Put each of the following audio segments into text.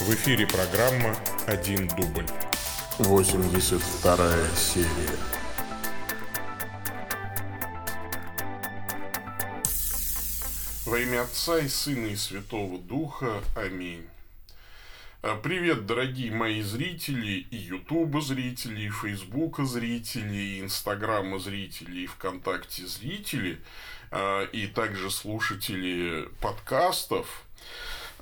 В эфире программа «Один дубль». 82 серия. Во имя Отца и Сына и Святого Духа. Аминь. А, Привет, дорогие мои зрители, и Ютуба зрители, и Фейсбука зрители, и Инстаграма зрители, и ВКонтакте зрители, а, и также слушатели подкастов.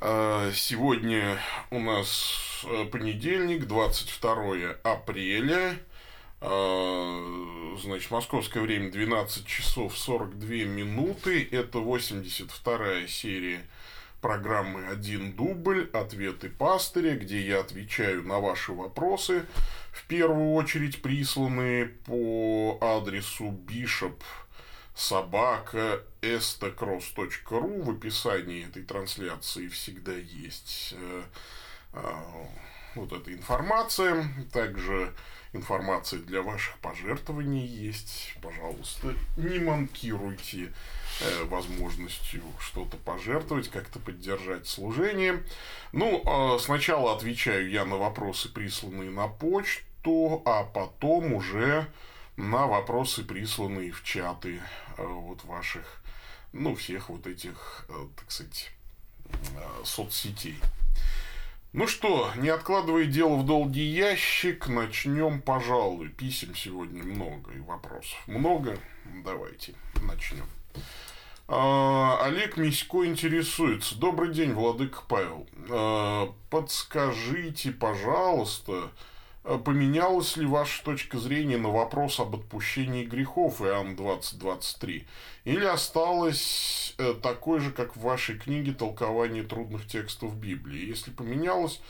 А, Сегодня у нас э, понедельник, 22 апреля. А, Значит, московское время 12 часов 42 минуты. Это 82 серия программы «Один дубль. Ответы пастыря», где я отвечаю на ваши вопросы, в первую очередь присланные по адресу bishop собака estacross.ru в описании этой трансляции всегда есть э, э, вот эта информация. Также информация для ваших пожертвований есть. Пожалуйста, не манкируйте э, возможностью что-то пожертвовать, как-то поддержать служение. Ну, э, сначала отвечаю я на вопросы, присланные на почту, а потом уже на вопросы, присланные в чаты э, вот ваших, ну, всех вот этих, э, так сказать, э, соцсетей. Ну что, не откладывая дело в долгий ящик, начнем, пожалуй. Писем сегодня много и вопросов много. Давайте начнем. А, Олег Мисько интересуется. Добрый день, Владыка Павел. А, Подскажите, пожалуйста, поменялась ли ваша точка зрения на вопрос об отпущении грехов Иоанн 2023? Или осталось э, такой же, как в вашей книге «Толкование трудных текстов Библии»? Если поменялось,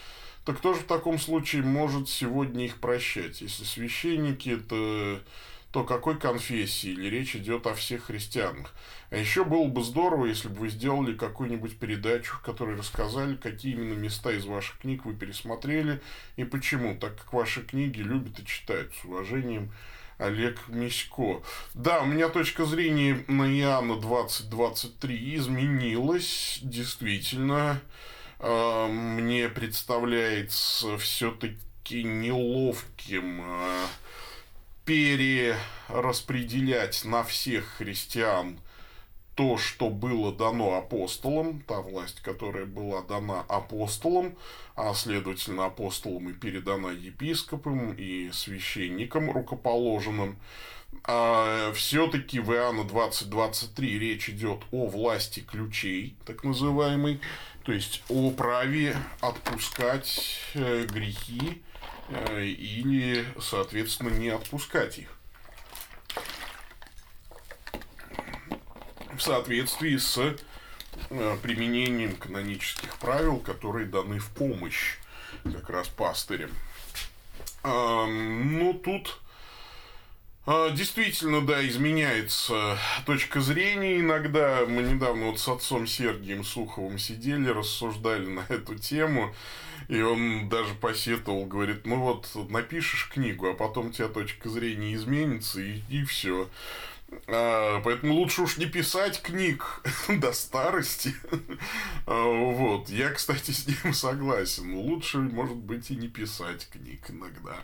то кто же в таком случае может сегодня их прощать? Если священники, то, то какой конфессии? Или речь идет о всех христианах? А еще было бы здорово, если бы вы сделали какую-нибудь передачу, в которой рассказали, какие именно места из ваших книг вы пересмотрели и почему, так как ваши книги любят и читают. С уважением, Олег Мисько. Да, у меня точка зрения на Иоанна 2023 изменилась, действительно. Э, Мне представляется все-таки неловким э, перераспределять на всех христиан то, что было дано апостолам, та власть, которая была дана апостолам, а следовательно апостолам и передана епископам и священникам рукоположенным, а все-таки в Иоанна 20.23 речь идет о власти ключей, так называемой, то есть о праве отпускать э, грехи или, соответственно, не отпускать их. в соответствии с э, применением канонических правил, которые даны в помощь как раз пастырям. А, ну, тут а, действительно, да, изменяется точка зрения иногда. Мы недавно вот с отцом Сергием Суховым сидели, рассуждали на эту тему. И он даже посетовал, говорит, ну вот напишешь книгу, а потом тебя точка зрения изменится, и, и все. А, поэтому лучше уж не писать книг до старости. А, вот. Я, кстати, с ним согласен. Лучше, может быть, и не писать книг иногда.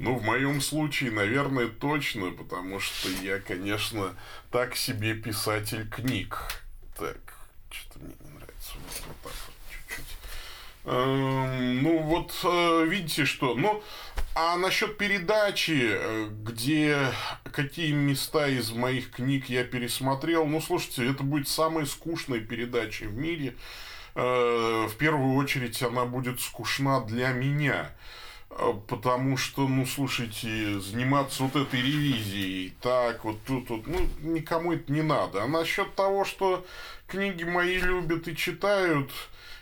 Но в моем случае, наверное, точно, потому что я, конечно, так себе писатель книг. Так, что-то мне не нравится. Вот, вот так вот чуть-чуть. Эм, Ну, вот э, видите что. Ну, а насчет передачи, э, где какие места из моих книг я пересмотрел, ну, слушайте, это будет самая скучная передача в мире. Э, В первую очередь она будет скучна для меня. Э, Потому что, ну, слушайте, заниматься вот этой ревизией, так, вот тут, вот, ну, никому это не надо. А насчет того, что книги мои любят и читают,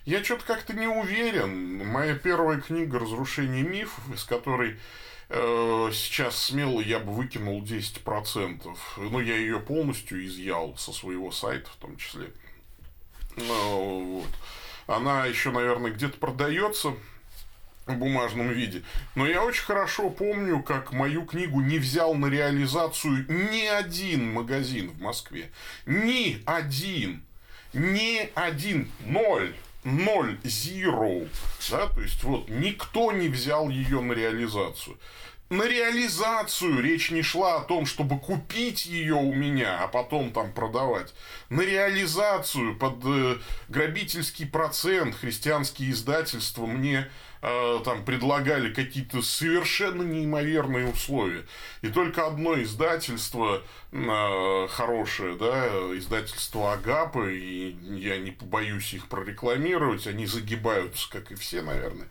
я что-то как-то не уверен. Моя первая книга «Разрушение мифов», из которой э, сейчас смело я бы выкинул 10%. Ну, я ее полностью изъял со своего сайта в том числе. Ну, вот. Она еще, наверное, где-то продается в бумажном виде. Но я очень хорошо помню, как мою книгу не взял на реализацию ни один магазин в Москве. Ни один. Ни один. Ноль. Ноль, zero, да, то есть вот никто не взял ее на реализацию на реализацию речь не шла о том, чтобы купить ее у меня, а потом там продавать. На реализацию под э, грабительский процент христианские издательства мне там предлагали какие-то совершенно неимоверные условия. И только одно издательство э, хорошее, да, издательство Агапа, и я не побоюсь их прорекламировать, они загибаются, как и все, наверное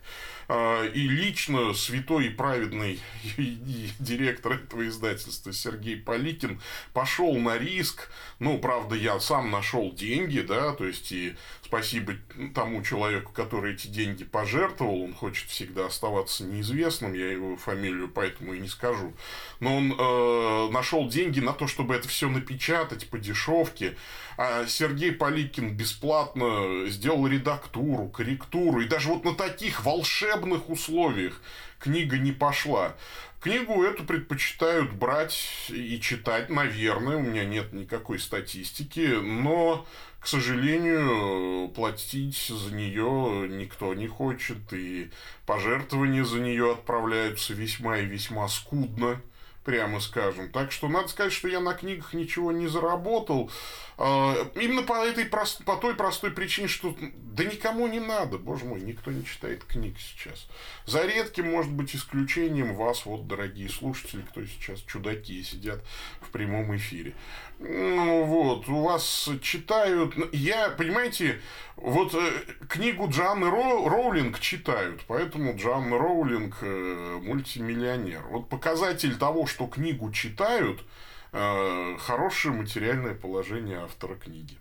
и лично святой и праведный директор этого издательства Сергей Поликин пошел на риск. Ну, правда, я сам нашел деньги, да, то есть и спасибо тому человеку, который эти деньги пожертвовал, он хочет всегда оставаться неизвестным, я его фамилию поэтому и не скажу. Но он э, нашел деньги на то, чтобы это все напечатать по дешевке. А Сергей Поликин бесплатно сделал редактуру, корректуру, и даже вот на таких волшебных условиях книга не пошла. Книгу эту предпочитают брать и читать, наверное, у меня нет никакой статистики, но к сожалению, платить за нее никто не хочет, и пожертвования за нее отправляются весьма и весьма скудно прямо скажем. Так что надо сказать, что я на книгах ничего не заработал. А, именно по, этой, по той простой причине, что да никому не надо, боже мой, никто не читает книг сейчас. За редким, может быть, исключением вас, вот, дорогие слушатели, кто сейчас чудаки сидят в прямом эфире. Ну, вот, у вас читают... Я, понимаете, вот э, книгу Джанны Ро, Роулинг читают, поэтому Джанна Роулинг э, мультимиллионер. Вот показатель того, что книгу читают, э, хорошее материальное положение автора книги.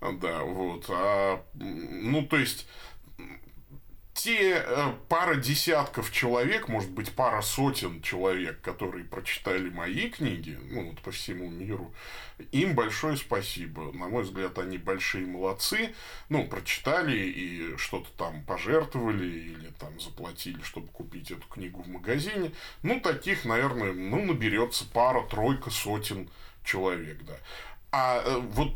Да, вот. А, ну, то есть, те э, пара десятков человек, может быть, пара сотен человек, которые прочитали мои книги, ну, вот по всему миру, им большое спасибо. На мой взгляд, они большие молодцы. Ну, прочитали и что-то там пожертвовали или там заплатили, чтобы купить эту книгу в магазине. Ну, таких, наверное, ну, наберется пара, тройка, сотен человек, да. А э, вот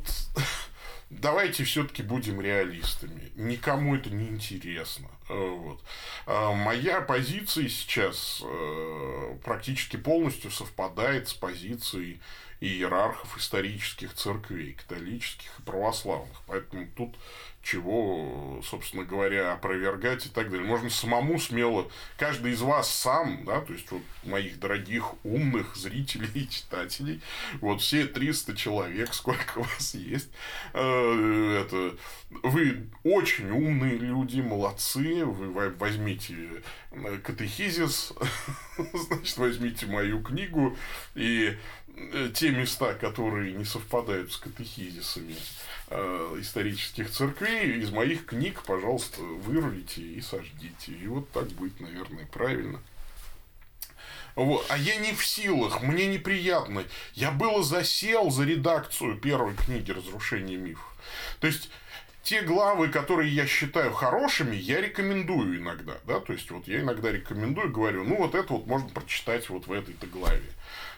давайте все-таки будем реалистами. Никому это не интересно. Э, вот. А моя позиция сейчас э, практически полностью совпадает с позицией иерархов исторических церквей, католических и православных. Поэтому тут чего, собственно говоря, опровергать и так далее. Можно самому смело, каждый из вас сам, да, то есть вот моих дорогих умных зрителей и читателей, вот все 300 человек, сколько у вас есть, э, это, вы очень умные люди, молодцы, вы возьмите э, катехизис, значит, возьмите мою книгу и те места, которые не совпадают с катехизисами, Э, исторических церквей из моих книг, пожалуйста, вырвите и сождите. И вот так будет, наверное, правильно. Вот. А я не в силах, мне неприятно. Я было засел за редакцию первой книги «Разрушение мифов». То есть, те главы, которые я считаю хорошими, я рекомендую иногда, да, то есть вот я иногда рекомендую, говорю, ну вот это вот можно прочитать вот в этой-то главе.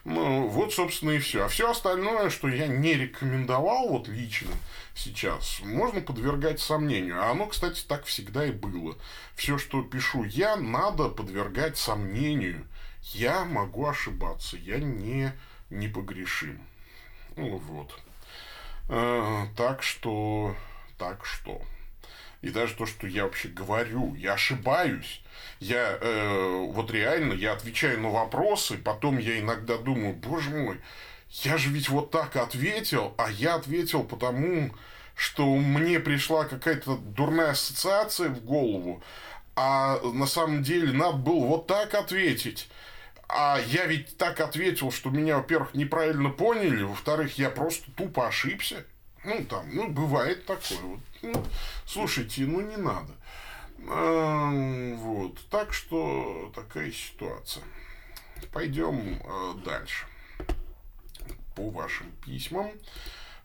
Ну, вот, собственно, и все. А все остальное, что я не рекомендовал вот лично сейчас, можно подвергать сомнению. А оно, кстати, так всегда и было. Все, что пишу я, надо подвергать сомнению. Я могу ошибаться, я не непогрешим. Ну вот. Э, так что, так что. И даже то, что я вообще говорю, я ошибаюсь. Я э, вот реально, я отвечаю на вопросы, потом я иногда думаю, боже мой, я же ведь вот так ответил, а я ответил потому, что мне пришла какая-то дурная ассоциация в голову, а на самом деле надо было вот так ответить. А я ведь так ответил, что меня, во-первых, неправильно поняли, во-вторых, я просто тупо ошибся. Ну, там, ну, бывает такое. Вот. Ну, слушайте, ну, не надо. А, вот. Так что такая ситуация. Пойдем а, дальше. По вашим письмам.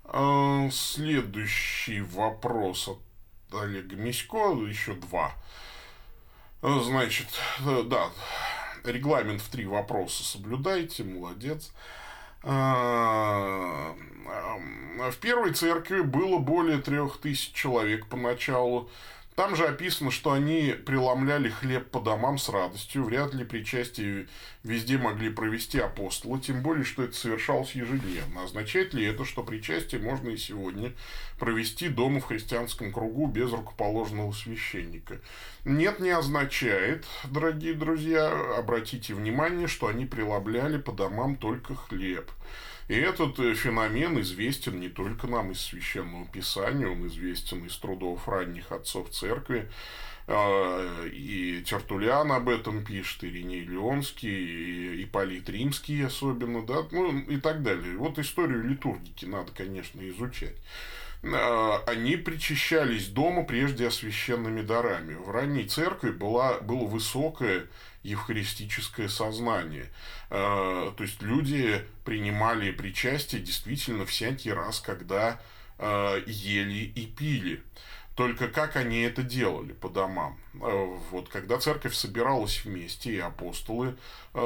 А, следующий вопрос от Олега Мисько. Еще два. Значит, да, регламент в три вопроса соблюдайте, молодец. В первой церкви было более трех тысяч человек поначалу. Там же описано, что они преломляли хлеб по домам с радостью. Вряд ли причастие везде могли провести апостолы, тем более, что это совершалось ежедневно. Означает ли это, что причастие можно и сегодня провести дома в христианском кругу без рукоположенного священника? Нет, не означает, дорогие друзья. Обратите внимание, что они преломляли по домам только хлеб. И этот э, феномен известен не только нам из Священного Писания, он известен из трудов ранних отцов церкви. А, и Тертулян об этом пишет, и Реней Леонский, и Ипполит Римский особенно, да, ну и так далее. Вот историю литургики надо, конечно, изучать. А, они причащались дома прежде освященными дарами. В ранней церкви была, было высокое евхаристическое сознание. А, то есть люди принимали причастие действительно всякий раз, когда а, ели и пили. Только как они это делали по домам? Вот когда церковь собиралась вместе, и апостолы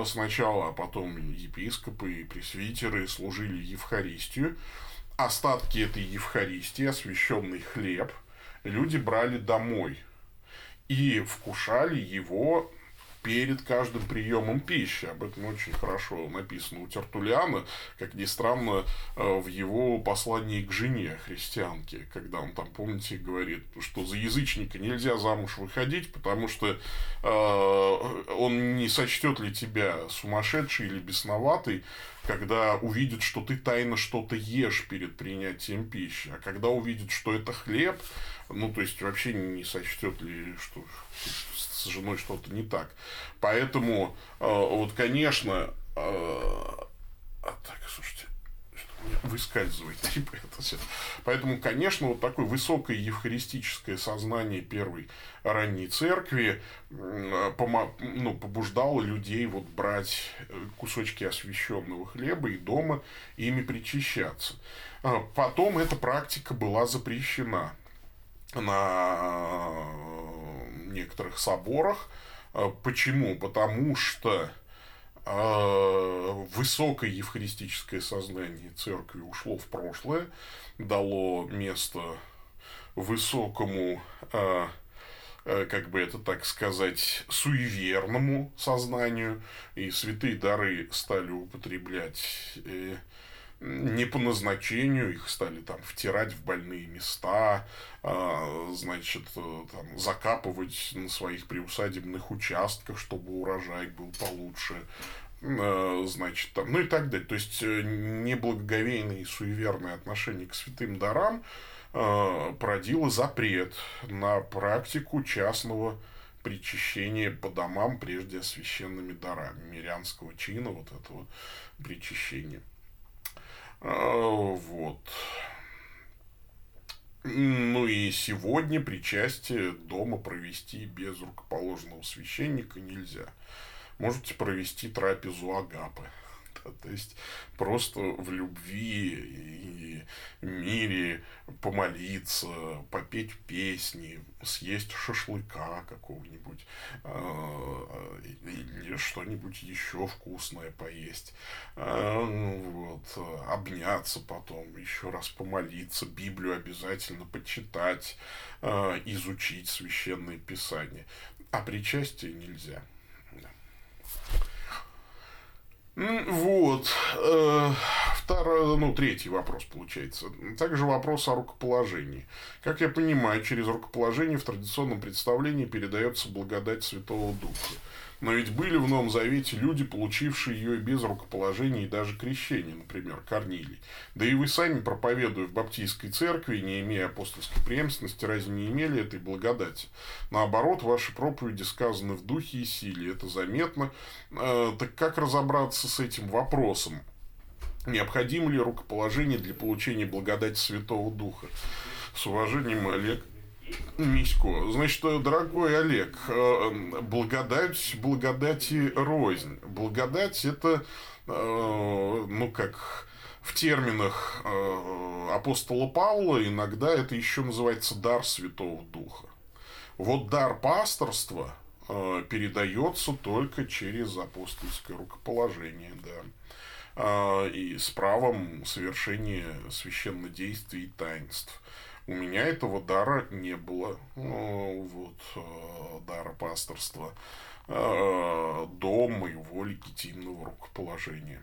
сначала, а потом епископы и пресвитеры служили Евхаристию, остатки этой Евхаристии, освященный хлеб, люди брали домой и вкушали его перед каждым приемом пищи. Об этом очень хорошо написано у Тертулиана, как ни странно, э, в его послании к жене христианке, когда он там, помните, говорит, что за язычника нельзя замуж выходить, потому что э, он не сочтет ли тебя сумасшедший или бесноватый, когда увидит, что ты тайно что-то ешь перед принятием пищи, а когда увидит, что это хлеб, ну, то есть, вообще не сочтет ли, что с женой что-то не так. Поэтому, э, вот, конечно, э, а так, слушайте, выскальзывает типа это все. Поэтому, конечно, вот такое высокое евхаристическое сознание первой ранней церкви ну, побуждало людей вот брать э, кусочки освященного хлеба и дома ими причащаться. А потом эта практика была запрещена на некоторых соборах. А почему? Потому что а, высокое евхаристическое сознание церкви ушло в прошлое, дало место высокому, а, как бы это так сказать, суеверному сознанию, и святые дары стали употреблять э, не по назначению, их стали там втирать в больные места, а, значит, э, там, закапывать на своих приусадебных участках, чтобы урожай был получше, э, значит, там, ну и так далее. То есть, э, неблагоговейное и суеверное отношение к святым дарам породило запрет на практику частного причащения по домам прежде священными дарами, мирянского чина, вот этого причащения. А, вот. Ну и сегодня причастие дома провести без рукоположенного священника нельзя. Можете провести трапезу агапы. То есть просто в любви и мире помолиться, попеть песни, съесть шашлыка какого-нибудь а, или что-нибудь еще вкусное поесть. А, вот, обняться потом, еще раз помолиться, Библию обязательно почитать, а, изучить священное писание. А причастие нельзя. Вот. Э, второй, ну, третий вопрос получается. Также вопрос о рукоположении. Как я понимаю, через рукоположение в традиционном представлении передается благодать Святого Духа. Но ведь были в Новом Завете люди, получившие ее без рукоположения и даже крещения, например, Корнилий. Да и вы сами, проповедуя в Баптистской церкви, не имея апостольской преемственности, разве не имели этой благодати? Наоборот, ваши проповеди сказаны в духе и силе, это заметно. Э, так как разобраться с этим вопросом? Необходимо ли рукоположение для получения благодати Святого Духа? С уважением, Олег Мисько. Значит, дорогой Олег, э, благодать, благодати рознь. Благодать это, э, ну, как в терминах э, апостола Павла иногда это еще называется дар Святого Духа. Вот дар пасторства передается только через апостольское рукоположение, да. и с правом совершения священнодействий и таинств. У меня этого дара не было, э, вот, э, дара пасторства, э, до моего легитимного рукоположения.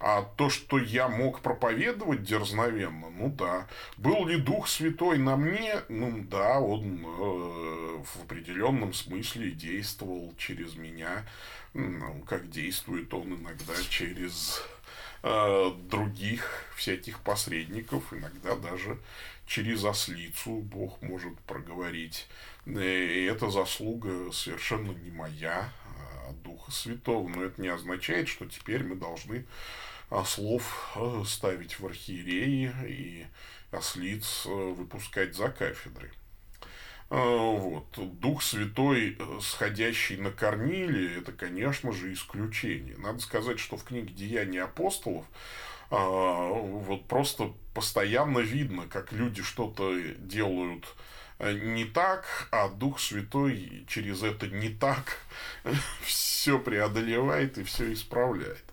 А то, что я мог проповедовать дерзновенно, ну да. Был ли Дух Святой на мне? Ну да, он э, в определенном смысле действовал через меня, ну, как действует он иногда через э, других всяких посредников, иногда даже через ослицу Бог может проговорить. И это заслуга совершенно не моя, а Духа Святого. Но это не означает, что теперь мы должны ослов э, ставить в архиереи и ослиц э, выпускать за кафедры. Э, вот. Дух Святой, сходящий на Корниле, это, конечно же, исключение. Надо сказать, что в книге «Деяния апостолов» вот просто постоянно видно, как люди что-то делают не так, а Дух Святой через это не так все преодолевает и все исправляет.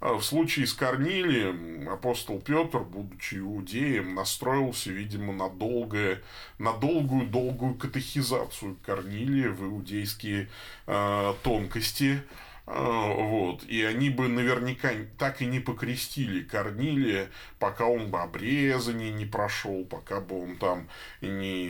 А в случае с Корнилием апостол Петр, будучи иудеем, настроился, видимо, на, долгое, на долгую-долгую катехизацию Корнилия в иудейские э, тонкости. Э, вот. И они бы наверняка так и не покрестили Корнилия, пока он бы обрезание не прошел, пока бы он там не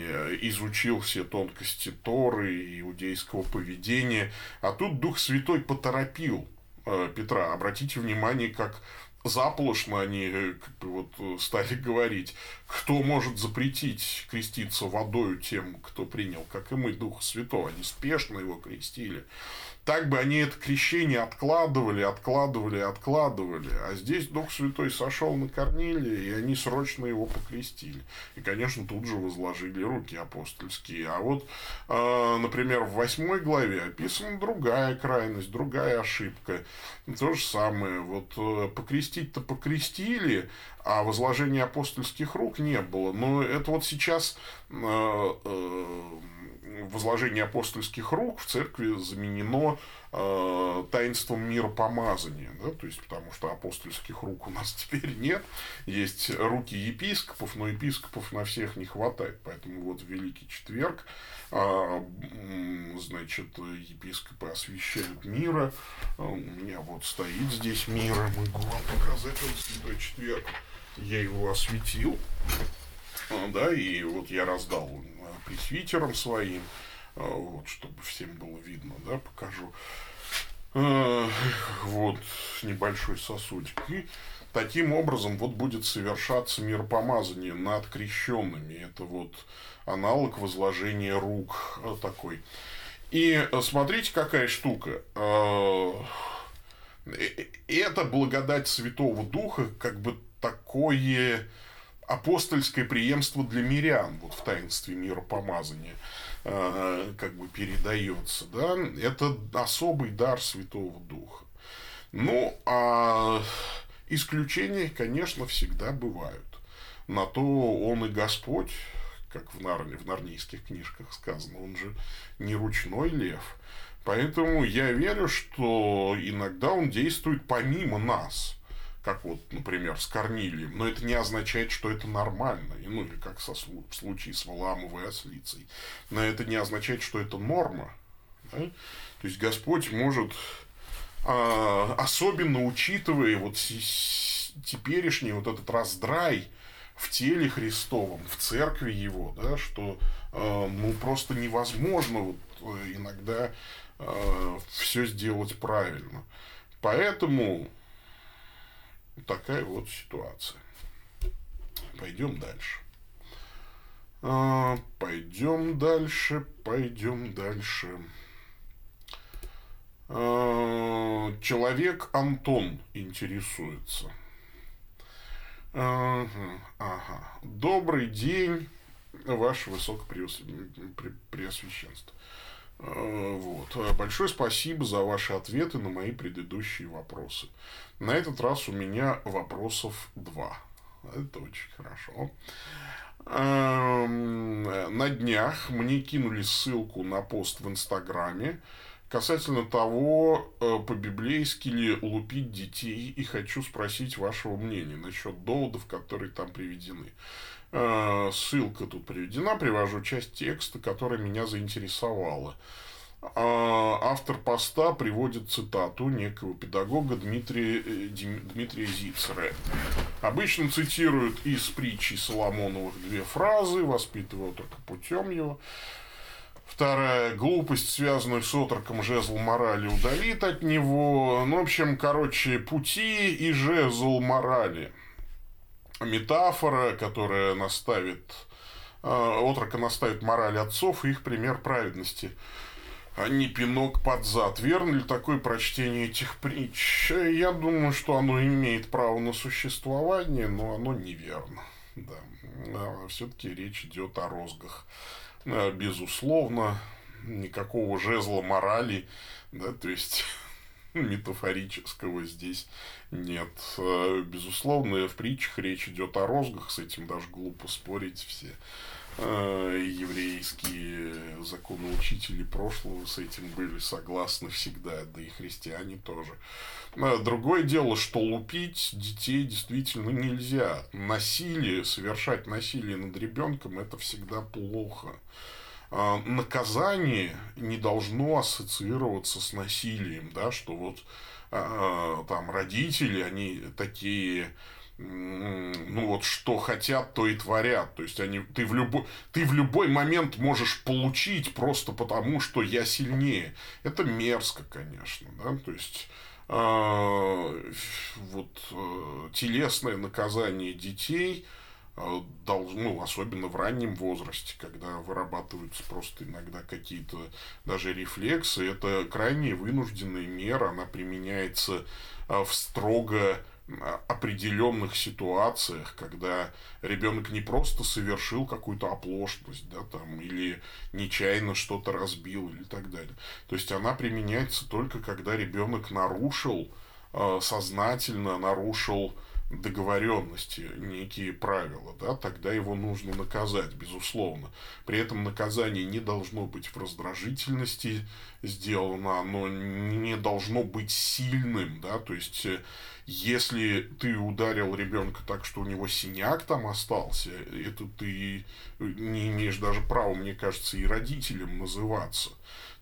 изучил все тонкости Торы и иудейского поведения. А тут Дух Святой поторопил Э, Петра. Обратите внимание, как заполошно они э, как бы, вот, э, стали говорить, кто может запретить креститься водою тем, кто принял, как и мы, Духа Святого. Они спешно его крестили. Так бы они это крещение откладывали, откладывали, откладывали. А здесь Дух Святой сошел на Корнилия, и они срочно его покрестили. И, конечно, тут же возложили руки апостольские. А вот, э, например, в восьмой главе описана другая крайность, другая ошибка. То же самое. Вот э, покрестить-то покрестили, а возложения апостольских рук не было. Но это вот сейчас э, возложение апостольских рук в церкви заменено э, таинством миропомазания, да, то есть потому что апостольских рук у нас теперь нет, есть руки епископов, но епископов на всех не хватает, поэтому вот в Великий Четверг, э, значит, епископы освящают мира, у меня вот стоит здесь мира, могу вам показать, вот Святой Четверг, я его осветил, да, и вот я раздал пресвитером своим, а, вот, чтобы всем было видно, да, покажу. А, вот небольшой сосудик. И таким образом вот будет совершаться миропомазание над крещенными. Это вот аналог возложения рук а, такой. И смотрите, какая штука. Э, э, это благодать Святого Духа, как бы такое апостольское преемство для мирян вот в таинстве миропомазания э, как бы передается, да, это особый дар Святого Духа. Ну, а исключения, конечно, всегда бывают. На то он и Господь, как в, Нарне, в нарнийских книжках сказано, он же не ручной лев. Поэтому я верю, что иногда он действует помимо нас – как вот, например, с Корнилием, но это не означает, что это нормально, ну или как со, в случае с Валамовой ослицей, но это не означает, что это норма. Да? То есть Господь может, а, особенно учитывая вот теперешний вот этот раздрай в теле Христовом, в церкви Его, да, что а, ну просто невозможно вот э, иногда а, все сделать правильно. Поэтому такая вот ситуация. Пойдем дальше. А, пойдем дальше, пойдем дальше. А, человек Антон интересуется. Ага. Добрый день, ваше высокопреосвященство. А, вот. Большое спасибо за ваши ответы на мои предыдущие вопросы. На этот раз у меня вопросов два. Это очень хорошо. Эм, на днях мне кинули ссылку на пост в Инстаграме, касательно того, э, по-библейски ли лупить детей, и хочу спросить вашего мнения насчет доводов, которые там приведены. Э, ссылка тут приведена, привожу часть текста, которая меня заинтересовала. Э, автор поста приводит цитату некого педагога Дмитрия, Дмитрия Зицера. Обычно цитируют из притчи Соломоновых две фразы «воспитывая только путем его». Вторая глупость, связанную с отроком жезл морали, удалит от него. Ну, в общем, короче, пути и жезл морали. Метафора, которая наставит, э, отрока наставит мораль отцов и их пример праведности а не пинок под зад. Верно ли такое прочтение этих притч? Я думаю, что оно имеет право на существование, но оно неверно. Да. А Все-таки речь идет о розгах. Э, безусловно, никакого жезла морали, да, то есть метафорического здесь нет. Э, безусловно, в притчах речь идет о розгах, с этим даже глупо спорить все э, еврейские законоучители прошлого с этим были согласны всегда, да и христиане тоже. Другое дело, что лупить детей действительно нельзя. Насилие, совершать насилие над ребенком, это всегда плохо. А, наказание не должно ассоциироваться с насилием, да, что вот а, а, там родители, они такие ну вот что хотят, то и творят. То есть они, ты, в любой, ты в любой момент можешь получить просто потому, что я сильнее. Это мерзко, конечно, да, то есть э, вот э, телесное наказание детей должно, ну, особенно в раннем возрасте, когда вырабатываются просто иногда какие-то даже рефлексы, это крайне вынужденная мера, она применяется э, в строго определенных ситуациях, когда ребенок не просто совершил какую-то оплошность, да, там, или нечаянно что-то разбил, или так далее. То есть она применяется только когда ребенок нарушил, э, сознательно нарушил договоренности, некие правила, да, тогда его нужно наказать, безусловно. При этом наказание не должно быть в раздражительности сделано, оно не должно быть сильным, да, то есть э, если ты ударил ребенка так, что у него синяк там остался, это ты не имеешь даже права, мне кажется, и родителям называться.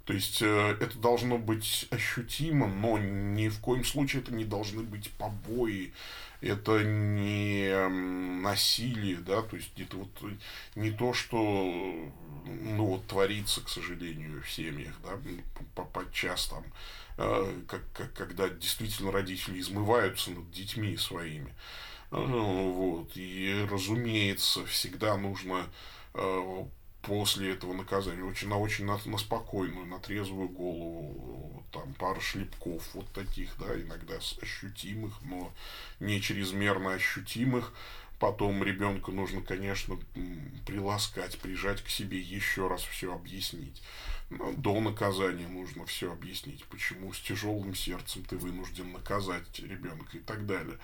То есть э, это должно быть ощутимо, но ни в коем случае это не должны быть побои, это не насилие, да, то есть это вот не то, что ну вот творится, к сожалению, в семьях, да, подчас там Э, как, как, когда действительно родители измываются над детьми своими. Э, вот. И, разумеется, всегда нужно э, после этого наказания очень на очень на, на спокойную, на трезвую голову, там пара шлепков вот таких, да, иногда ощутимых, но не чрезмерно ощутимых, Потом ребенку нужно, конечно, приласкать, прижать к себе, еще раз все объяснить. Но до наказания нужно все объяснить, почему с тяжелым сердцем ты вынужден наказать ребенка и так далее.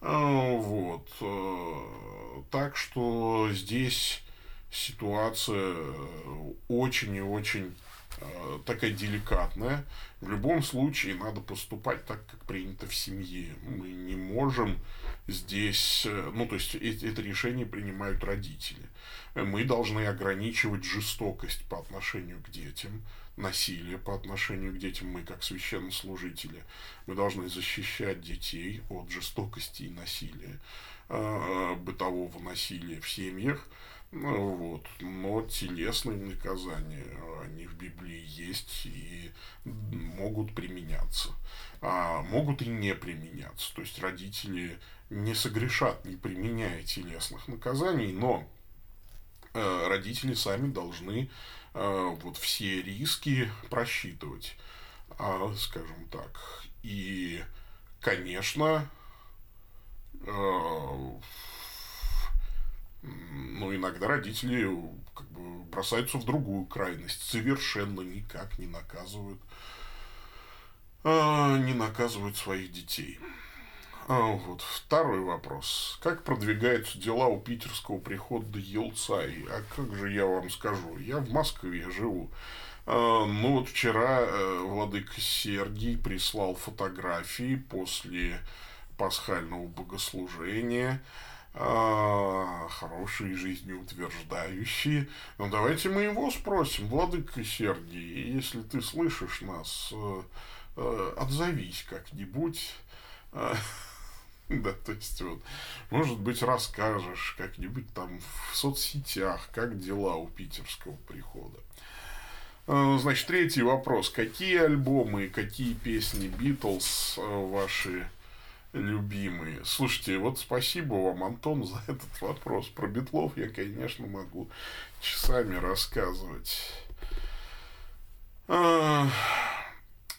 А, вот. Э, так что здесь ситуация очень и очень э, такая деликатная. В любом случае надо поступать так, как принято в семье. Мы не можем здесь, э, ну, то есть это решение принимают родители. Мы должны ограничивать жестокость по отношению к детям, насилие по отношению к детям, мы как священнослужители. Мы должны защищать детей от жестокости и насилия, э, бытового насилия в семьях. Ну, вот. Но телесные наказания, они в Библии есть и могут применяться. А могут и не применяться. То есть родители не согрешат, не применяя телесных наказаний, но э, родители сами должны э, вот все риски просчитывать, э, скажем так. И, конечно, э, ну, иногда родители как бы бросаются в другую крайность, совершенно никак не наказывают, э, не наказывают своих детей. А, вот второй вопрос. Как продвигаются дела у питерского прихода Елцай? А как же я вам скажу? Я в Москве живу. А, ну вот вчера э, владыка Сергий прислал фотографии после пасхального богослужения хорошие, жизнеутверждающие. Ну, давайте мы его спросим, Владыка Сергий, если ты слышишь нас, э, э, отзовись как-нибудь. Да, то есть вот, может быть, расскажешь как-нибудь там в соцсетях, как дела у питерского прихода. А, значит, третий вопрос. Какие альбомы какие песни Битлз э, ваши любимые? Слушайте, вот спасибо вам, Антон, за этот вопрос. Про Битлов я, конечно, могу часами рассказывать.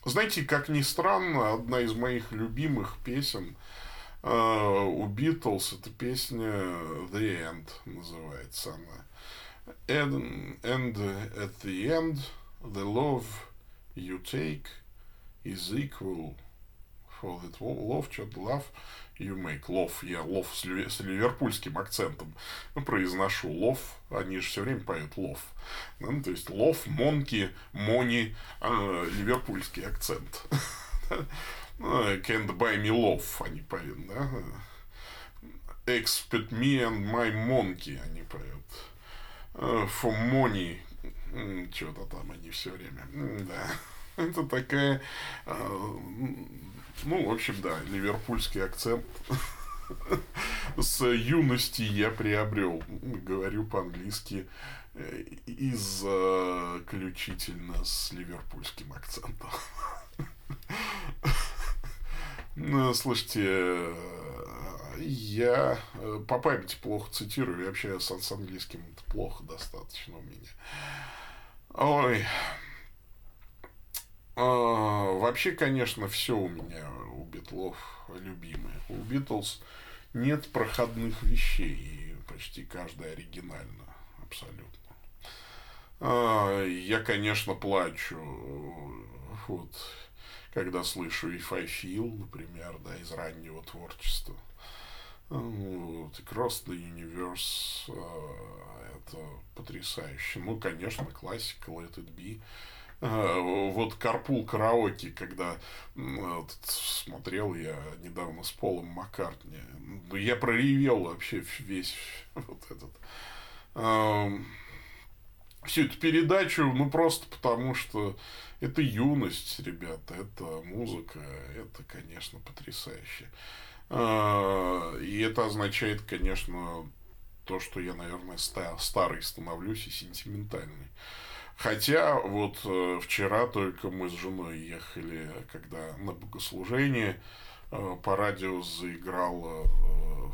Знаете, как ни странно, одна из моих любимых песен а, у Битлз это песня The End называется она. And, and at the end, the love you take is equal for that love, что-то love you make. Love, я love с, с ливерпульским акцентом произношу. Love, они же все время поют love. Ну, то есть love, монки, мони, э, ливерпульский акцент. Can't buy me love, они поют, да? Expect me and my monkey, они поют. For money, что-то там они все время. Да. Это такая ну, в общем, да, ливерпульский акцент с юности я приобрел. Говорю по-английски э, исключительно с ливерпульским акцентом. Ну, слушайте, я э, по памяти плохо цитирую, и вообще с, английским плохо достаточно у меня. Ой, а, вообще, конечно, все у меня у Битлов любимое. У Битлз нет проходных вещей, почти каждая оригинально, абсолютно. А, я, конечно, плачу, вот, когда слышу If I Feel, например, да, из раннего творчества. Вот, Cross the Universe, а, это потрясающе. Ну, конечно, классика Let It Be вот Карпул караоке, когда смотрел я недавно с Полом Маккартни, ну, я проревел вообще весь вот этот всю эту передачу, ну просто потому что это юность, ребята, это музыка, это, конечно, потрясающе. А, и это означает, конечно, то, что я, наверное, старый становлюсь и сентиментальный. Хотя вот э, вчера только мы с женой ехали, когда на богослужение э, по радио заиграл,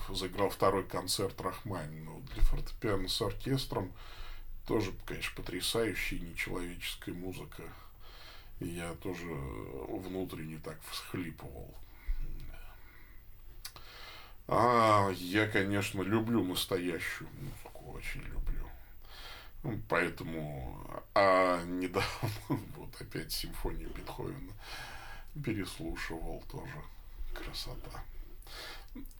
э, заиграл второй концерт Рахманинова для фортепиано с оркестром. Тоже, конечно, потрясающая нечеловеческая музыка. Я тоже внутренне так всхлипывал. А я, конечно, люблю настоящую музыку, очень люблю. Поэтому, а недавно вот опять симфонию Бетховена переслушивал тоже. Красота.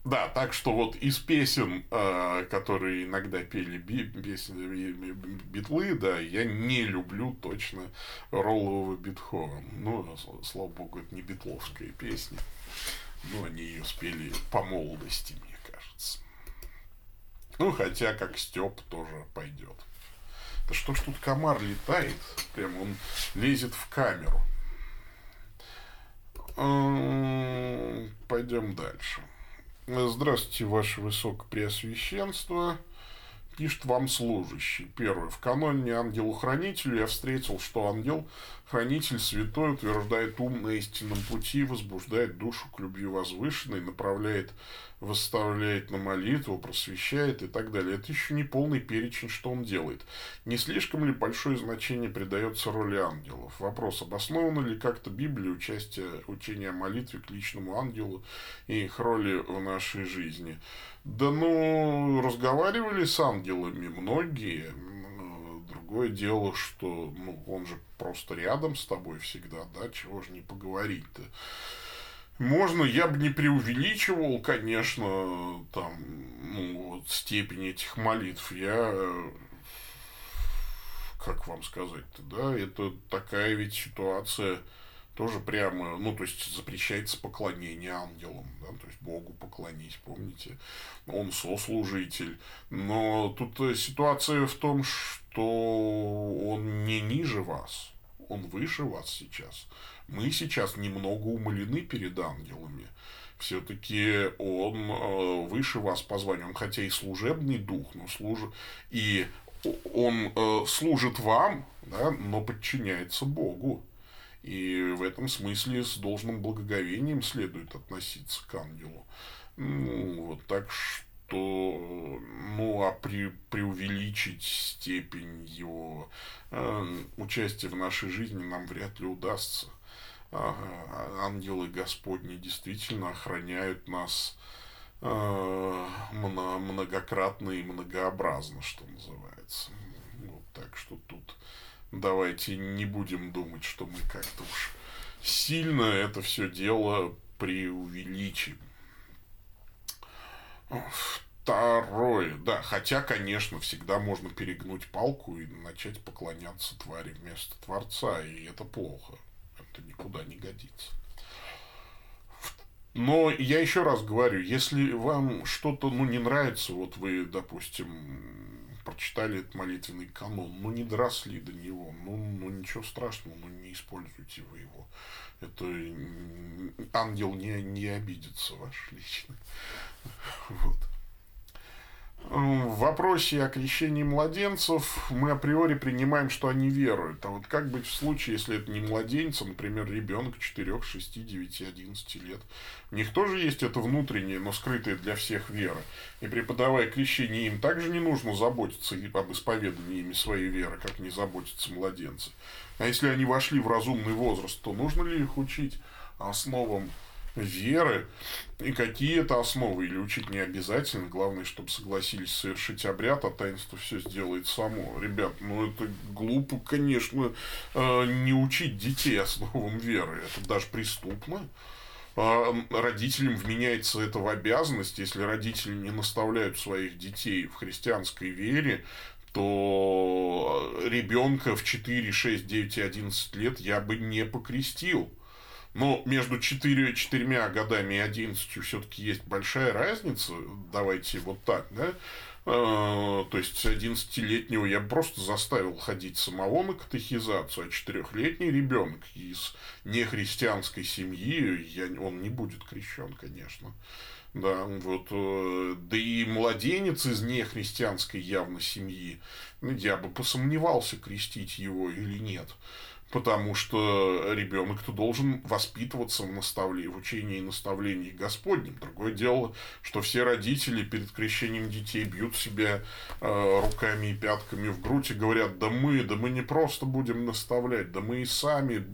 Да, так что вот из песен, э, которые иногда пели би, песни, битлы, да, я не люблю точно Роллового Бетховен. Ну, слава богу, это не битловская песня. Но они ее спели по молодости, мне кажется. Ну, хотя как Степ тоже пойдет. Да что ж тут комар летает? Прям он лезет в камеру. Пойдем дальше. Здравствуйте, Ваше Высокопреосвященство. Пишет вам служащий. Первое. В каноне ангелу-хранителю я встретил, что ангел-хранитель святой утверждает ум на истинном пути, возбуждает душу к любви возвышенной, направляет восставляет на молитву, просвещает и так далее. Это еще не полный перечень, что он делает. Не слишком ли большое значение придается роли ангелов? Вопрос, обосновано ли как-то Библия участие учения о молитве к личному ангелу и их роли в нашей жизни? Да ну, разговаривали с ангелами многие. Другое дело, что ну, он же просто рядом с тобой всегда, да, чего же не поговорить-то. Можно, я бы не преувеличивал, конечно, там, ну, вот, степень этих молитв. Я, как вам сказать-то, да, это такая ведь ситуация, тоже прямо, ну, то есть запрещается поклонение ангелам, да, то есть Богу поклонись, помните, он сослужитель. Но тут э, ситуация в том, что он не ниже вас, он выше вас сейчас. Мы сейчас немного умолены перед ангелами. Все-таки он э, выше вас по званию, он хотя и служебный дух, но служит, и он э, служит вам, да, но подчиняется Богу. И в этом смысле с должным благоговением следует относиться к ангелу. Ну, вот так что, ну, а при, преувеличить степень его э, участия в нашей жизни нам вряд ли удастся. Э, ангелы Господни действительно охраняют нас э, многократно и многообразно, что называется. Вот так что тут давайте не будем думать, что мы как-то уж сильно это все дело преувеличим. Второе, да, хотя, конечно, всегда можно перегнуть палку и начать поклоняться твари вместо Творца, и это плохо. Это никуда не годится. Но я еще раз говорю, если вам что-то ну, не нравится, вот вы, допустим, прочитали этот молитвенный канон, но не доросли до него, ну, ну ничего страшного, ну не используйте вы его. Это ангел не, не обидится ваш лично. Вот. В вопросе о крещении младенцев мы априори принимаем, что они веруют. А вот как быть в случае, если это не младенец, а, например, ребенок 4, 6, 9, 11 лет? У них тоже есть это внутреннее, но скрытое для всех вера. И преподавая крещение им также не нужно заботиться об исповедании ими своей веры, как не заботятся младенцы. А если они вошли в разумный возраст, то нужно ли их учить основам веры и какие это основы, или учить не обязательно, главное, чтобы согласились совершить обряд, а таинство все сделает само. Ребят, ну это глупо, конечно, э, не учить детей основам веры, это даже преступно. А, родителям вменяется это в обязанность, если родители не наставляют своих детей в христианской вере, то ребенка в 4, 6, 9 и 11 лет я бы не покрестил. Но между 4, 4 годами и 11 все-таки есть большая разница. Давайте вот так, да? А, то есть 11-летнего я просто заставил ходить самого на катехизацию, а 4-летний ребенок из нехристианской семьи, я, он не будет крещен, конечно. Да, вот, э, да и младенец из нехристианской явно семьи, ну, я бы посомневался, крестить его или нет потому что ребенок-то должен воспитываться в наставлении, в учении и наставлении Господнем. Другое дело, что все родители перед крещением детей бьют себя э, руками и пятками в грудь и говорят, да мы, да мы не просто будем наставлять, да мы и сами,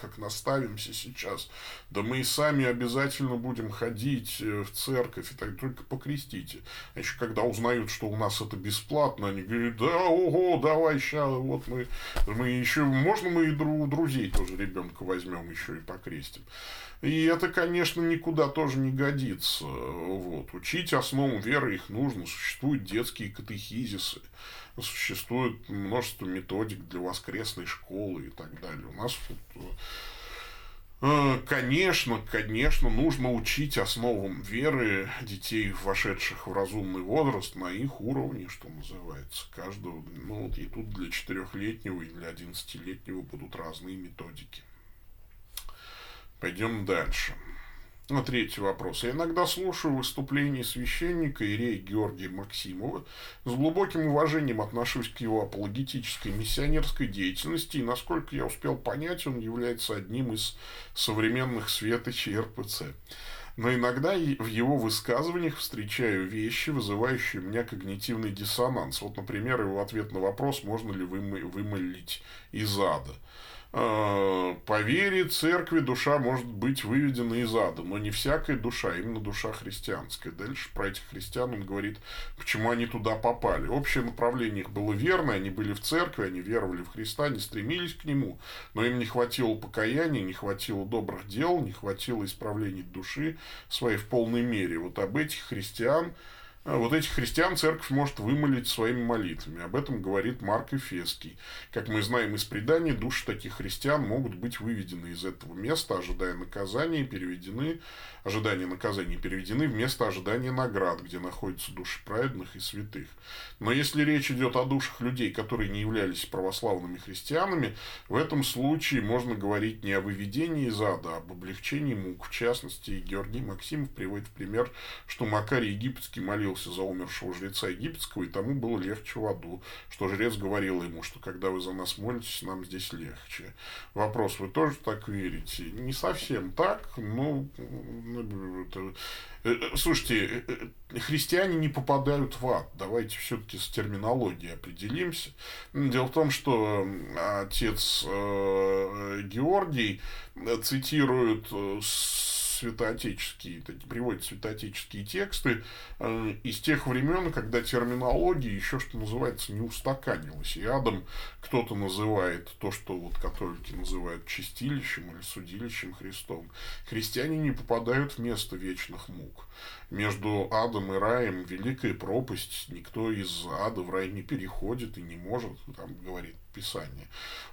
как наставимся сейчас, да мы и сами обязательно будем ходить э, в церковь, и так только покрестите. А еще когда узнают, что у нас это бесплатно, они говорят, да, ого, давай сейчас, вот мы, мы еще, можно мы и у друзей тоже ребенка возьмем еще и покрестим. И это, конечно, никуда тоже не годится. Вот. Учить основам веры их нужно. Существуют детские катехизисы, существует множество методик для воскресной школы и так далее. У нас вот, э, Конечно, конечно, нужно учить основам веры детей, вошедших в разумный возраст, на их уровне, что называется. Каждого, ну вот и тут для четырехлетнего и для одиннадцатилетнего будут разные методики. Пойдем дальше. На третий вопрос. Я иногда слушаю выступления священника Ирея Георгия Максимова. С глубоким уважением отношусь к его апологетической миссионерской деятельности, и, насколько я успел понять, он является одним из современных светочей РПЦ. Но иногда в его высказываниях встречаю вещи, вызывающие у меня когнитивный диссонанс. Вот, например, его ответ на вопрос, можно ли вымы- вымылить из ада. Э, по вере церкви душа может быть выведена из ада, но не всякая душа, именно душа христианская. Дальше про этих христиан он говорит, почему они туда попали. Общее направление их было верное, они были в церкви, они веровали в Христа, они стремились к Нему, но им не хватило покаяния, не хватило добрых дел, не хватило исправлений души своей в полной мере. Вот об этих христиан а вот этих христиан церковь может вымолить своими молитвами. Об этом говорит Марк Эфесский. Как мы знаем из преданий, души таких христиан могут быть выведены из этого места, ожидая наказания, переведены, ожидания наказания переведены в место ожидания наград, где находятся души праведных и святых. Но если речь идет о душах людей, которые не являлись православными христианами, в этом случае можно говорить не о выведении из ада, а об облегчении мук. В частности, Георгий Максимов приводит в пример, что Макарий Египетский молился молился за умершего жреца египетского, и тому было легче в аду, что жрец говорил ему, что когда вы за нас молитесь, нам здесь легче. Вопрос, вы тоже так верите? Не совсем так, но... Это... Э, э, слушайте, э, христиане не попадают в ад. Давайте все-таки с терминологией определимся. Дело в том, что отец Георгий цитирует святоотеческие, приводят святоотеческие тексты э, из тех времен, когда терминология еще, что называется, не устаканилась. И адом кто-то называет то, что вот католики называют чистилищем или судилищем Христом. Христиане не попадают в место вечных мук. Между адом и раем великая пропасть. Никто из ада в рай не переходит и не может, там говорит Писание.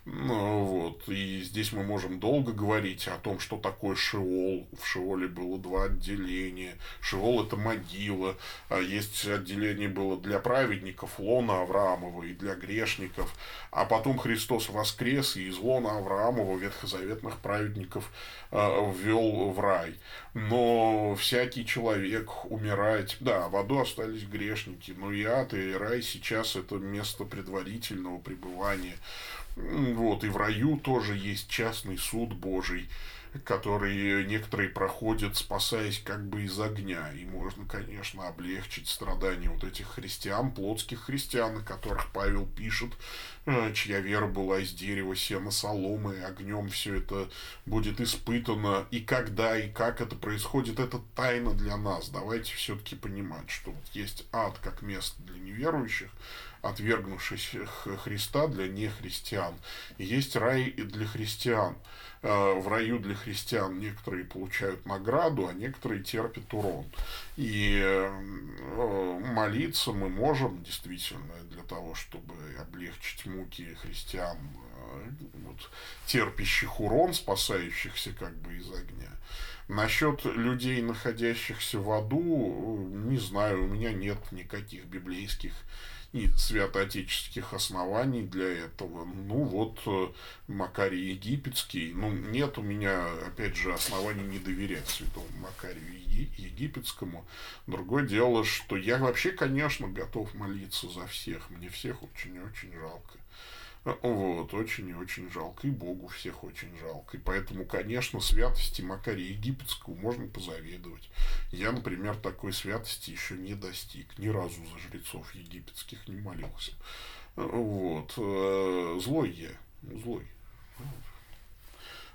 Ну, вот. И здесь мы можем долго говорить о том, что такое Шеол. В Шеоле было два отделения. Шеол – это могила. А есть отделение было для праведников Лона Авраамова и для грешников. А потом Христос воскрес и из Лона Авраамова ветхозаветных праведников э, ввел в рай. Но всякий человек умирает. Да, в аду остались грешники, но и ад, и рай сейчас это место предварительного пребывания. Вот, и в раю тоже есть частный суд Божий которые некоторые проходят, спасаясь как бы из огня. И можно, конечно, облегчить страдания вот этих христиан, плотских христиан, о которых Павел пишет, э, чья вера была из дерева, сена, соломы, огнем все это будет испытано. И когда, и как это происходит, это тайна для нас. Давайте все-таки понимать, что вот есть ад как место для неверующих, отвергнувших Христа для нехристиан. И есть рай и для христиан. Э, в раю для христиан некоторые получают награду, а некоторые терпят урон. И э, молиться мы можем действительно для того, чтобы облегчить муки христиан, э, вот, терпящих урон, спасающихся как бы из огня. Насчет людей, находящихся в аду, не знаю, у меня нет никаких библейских и святоотеческих оснований для этого. Ну вот э, Макарий Египетский. Ну нет у меня, опять же, оснований не доверять святому Макарию Египетскому. Другое дело, что я вообще, конечно, готов молиться за всех. Мне всех очень-очень жалко. Вот, очень и очень жалко. И Богу всех очень жалко. И поэтому, конечно, святости Макария Египетского можно позавидовать. Я, например, такой святости еще не достиг. Ни разу за жрецов египетских не молился. Вот. Э, злой я. Злой.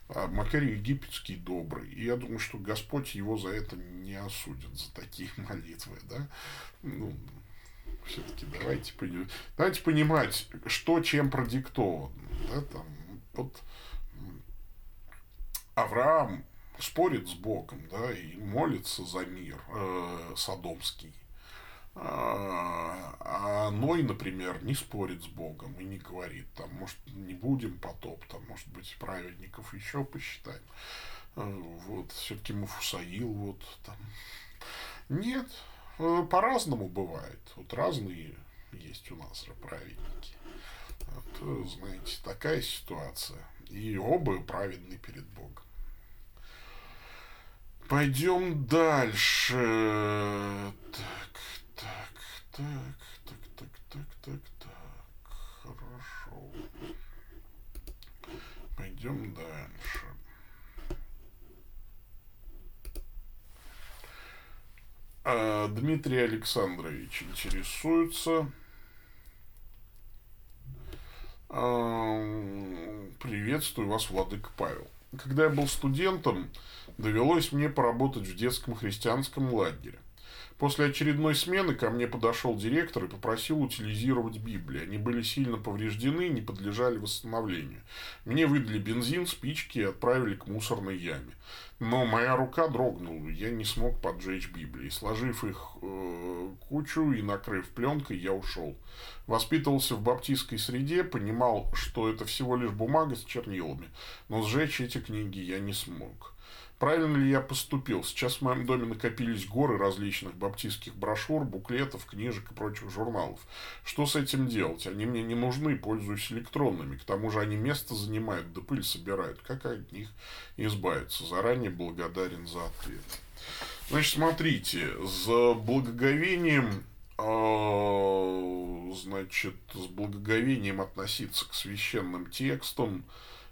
А Макарий Египетский добрый. И я думаю, что Господь его за это не осудит, за такие молитвы. Да? Ну, все-таки давайте, давайте понимать, что чем продиктовано. Да, там, вот Авраам спорит с Богом, да, и молится за мир э, содомский. А, а Ной, например, не спорит с Богом и не говорит, там, может, не будем потоп, там, может быть, праведников еще посчитаем. Э, вот, все-таки Муфусаил, вот, там. Нет, по-разному бывает. Вот разные есть у нас праведники. Вот, знаете, такая ситуация. И оба праведны перед Богом. Пойдем дальше. Так, так, так, так, так, так, так, так. Хорошо. Пойдем дальше. А, Дмитрий Александрович интересуется. А, Приветствую вас, Владыка Павел. Когда я был студентом, довелось мне поработать в детском христианском лагере. После очередной смены ко мне подошел директор и попросил утилизировать Библии. Они были сильно повреждены и не подлежали восстановлению. Мне выдали бензин, спички и отправили к мусорной яме. Но моя рука дрогнула, я не смог поджечь Библии. Сложив их э, кучу и накрыв пленкой, я ушел. Воспитывался в баптистской среде, понимал, что это всего лишь бумага с чернилами, но сжечь эти книги я не смог. Правильно ли я поступил? Сейчас в моем доме накопились горы различных баптистских брошюр, буклетов, книжек и прочих журналов. Что с этим делать? Они мне не нужны, пользуюсь электронными. К тому же они место занимают, да пыль собирают. Как от них избавиться? Заранее благодарен за ответ. Значит, смотрите, за благоговением а, значит, с благоговением относиться к священным текстам,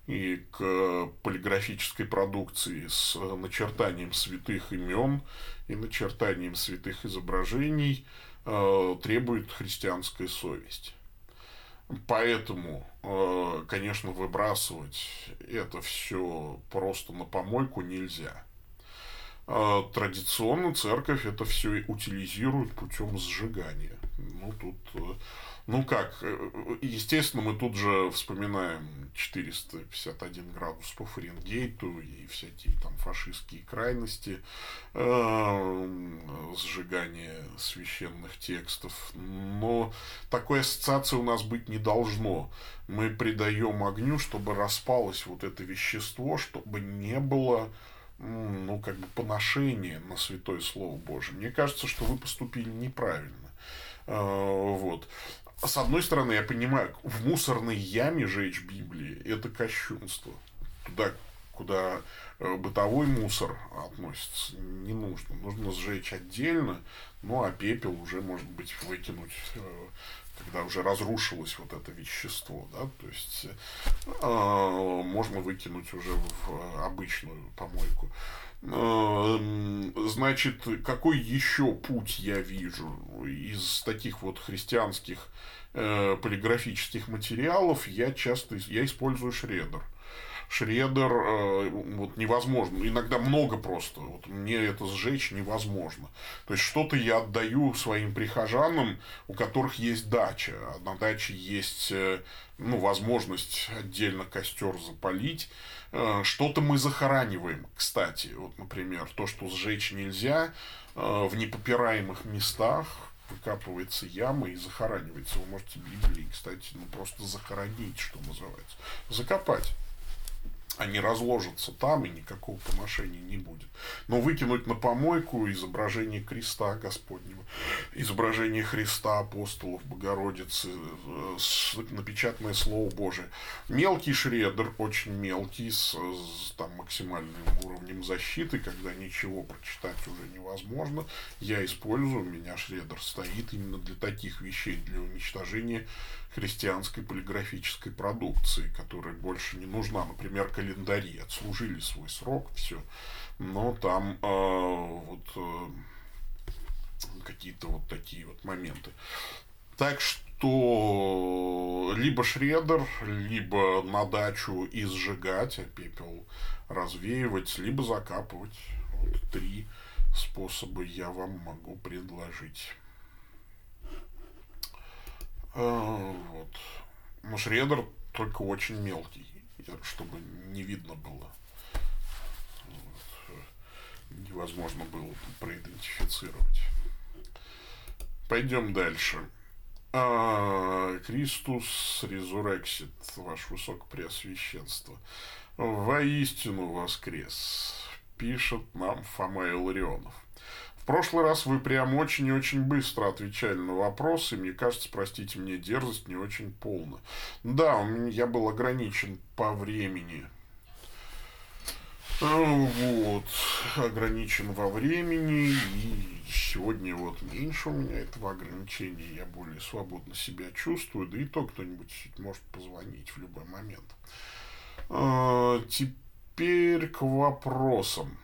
и к полиграфической продукции с начертанием святых имен и начертанием святых изображений э, требует христианская совесть. Поэтому, э, конечно, выбрасывать это все просто на помойку нельзя. Э, традиционно церковь это все утилизирует путем сжигания. Ну, тут ну как, э, естественно, мы тут же вспоминаем 451 градус по Фаренгейту и всякие там фашистские крайности, э, сжигание священных текстов. Но такой ассоциации у нас быть не должно. Мы придаем огню, чтобы распалось вот это вещество, чтобы не было ну, как бы поношения на Святое Слово Божие. Мне кажется, что вы поступили неправильно. Э, вот с одной стороны, я понимаю, в мусорной яме жечь Библии – это кощунство. Туда, куда э, бытовой мусор относится, не нужно. Нужно сжечь отдельно, ну а пепел уже, может быть, выкинуть, э, когда уже разрушилось вот это вещество. Да? То есть э, можно выкинуть уже в обычную помойку. Эм, значит, какой еще путь я вижу из таких вот христианских э, полиграфических материалов? Я часто я использую шредер. Шредер э, вот невозможно. Иногда много просто. Вот мне это сжечь невозможно. То есть что-то я отдаю своим прихожанам, у которых есть дача. А на даче есть э, ну, возможность отдельно костер запалить. Э, что-то мы захораниваем, кстати. Вот, например, то, что сжечь нельзя, э, в непопираемых местах выкапывается яма и захоранивается. Вы можете Библии, кстати, ну, просто захоронить, что называется. Закопать они разложатся там, и никакого поношения не будет. Но выкинуть на помойку изображение креста Господнего, изображение Христа, апостолов, Богородицы, э, напечатанное Слово Божие. Мелкий шредер, очень мелкий, с, с там, максимальным уровнем защиты, когда ничего прочитать уже невозможно, я использую, у меня шредер стоит именно для таких вещей, для уничтожения христианской полиграфической продукции, которая больше не нужна. Например, календари отслужили свой срок, все. Но там э, вот э, какие-то вот такие вот моменты. Так что либо шредер, либо на дачу и сжигать, а пепел развеивать, либо закапывать. Вот три способа я вам могу предложить. А, вот. Но шредер только очень мелкий, чтобы не видно было. Вот. Невозможно было проидентифицировать. Пойдем дальше. А, Кристус резурексит, ваше высокопреосвященство. Воистину воскрес, пишет нам Фома Илларионов прошлый раз вы прям очень и очень быстро отвечали на вопросы. Мне кажется, простите мне дерзость, не очень полно. Да, я был ограничен по времени. Вот, ограничен во времени, и сегодня вот меньше у меня этого ограничения, я более свободно себя чувствую, да и то кто-нибудь может позвонить в любой момент. А, теперь к вопросам.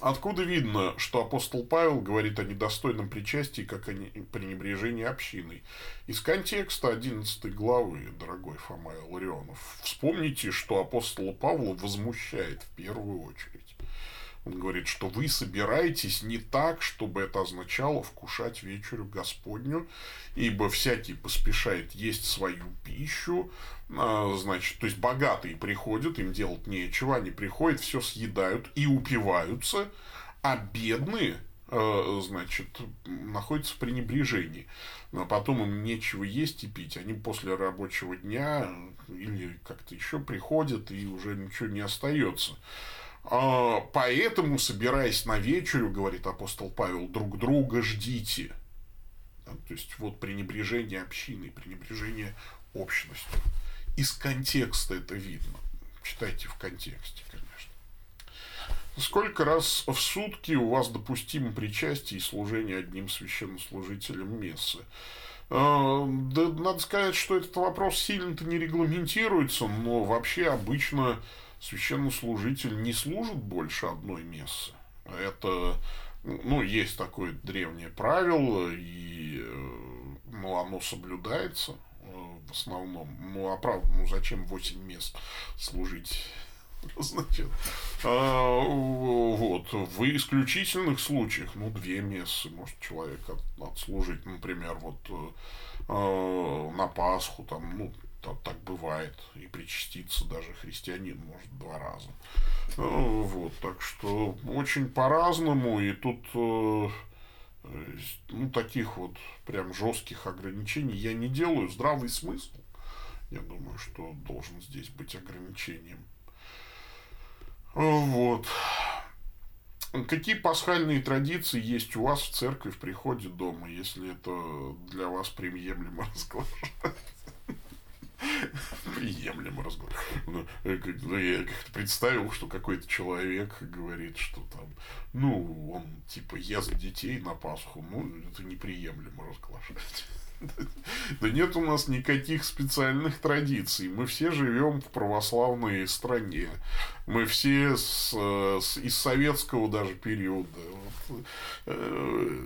Откуда видно, что апостол Павел говорит о недостойном причастии, как о пренебрежении общиной? Из контекста 11 главы, дорогой Фома Ларионов. Вспомните, что апостола Павла возмущает в первую очередь. Он говорит, что вы собираетесь не так, чтобы это означало вкушать вечерю Господню, ибо всякий поспешает есть свою пищу, а, значит, то есть богатые приходят, им делать нечего, они приходят, все съедают и упиваются, а бедные, а, значит, находятся в пренебрежении. Но потом им нечего есть и пить. Они после рабочего дня или как-то еще приходят, и уже ничего не остается. А, поэтому, собираясь на вечерю, говорит апостол Павел, друг друга ждите. То есть, вот пренебрежение общины, пренебрежение общностью. Из контекста это видно. Читайте в контексте, конечно. Сколько раз в сутки у вас допустимо причастие и служение одним священнослужителем мессы? А, да, надо сказать, что этот вопрос сильно-то не регламентируется, но вообще обычно священнослужитель не служит больше одной мессы. Это, ну, есть такое древнее правило, и ну, оно соблюдается э, в основном. Ну, а правда, ну зачем 8 мест служить? Значит, а, вот, в исключительных случаях, ну, две мессы может человек от, отслужить, например, вот э, на Пасху, там, ну, так, так бывает. И причаститься даже христианин может два раза. Ну, вот, так что очень по-разному. И тут э, ну, таких вот прям жестких ограничений я не делаю. Здравый смысл, я думаю, что должен здесь быть ограничением. Вот. Какие пасхальные традиции есть у вас в церкви, в приходе дома, если это для вас приемлемо разглашать? Приемлемо разговор. Ну, э, ну, я как-то представил, что какой-то человек говорит, что там, ну, он типа ест детей на Пасху, ну, это неприемлемо разглашать. Да нет у нас никаких специальных традиций. Мы все живем в православной стране. Мы все с, с, из советского даже периода вот, э,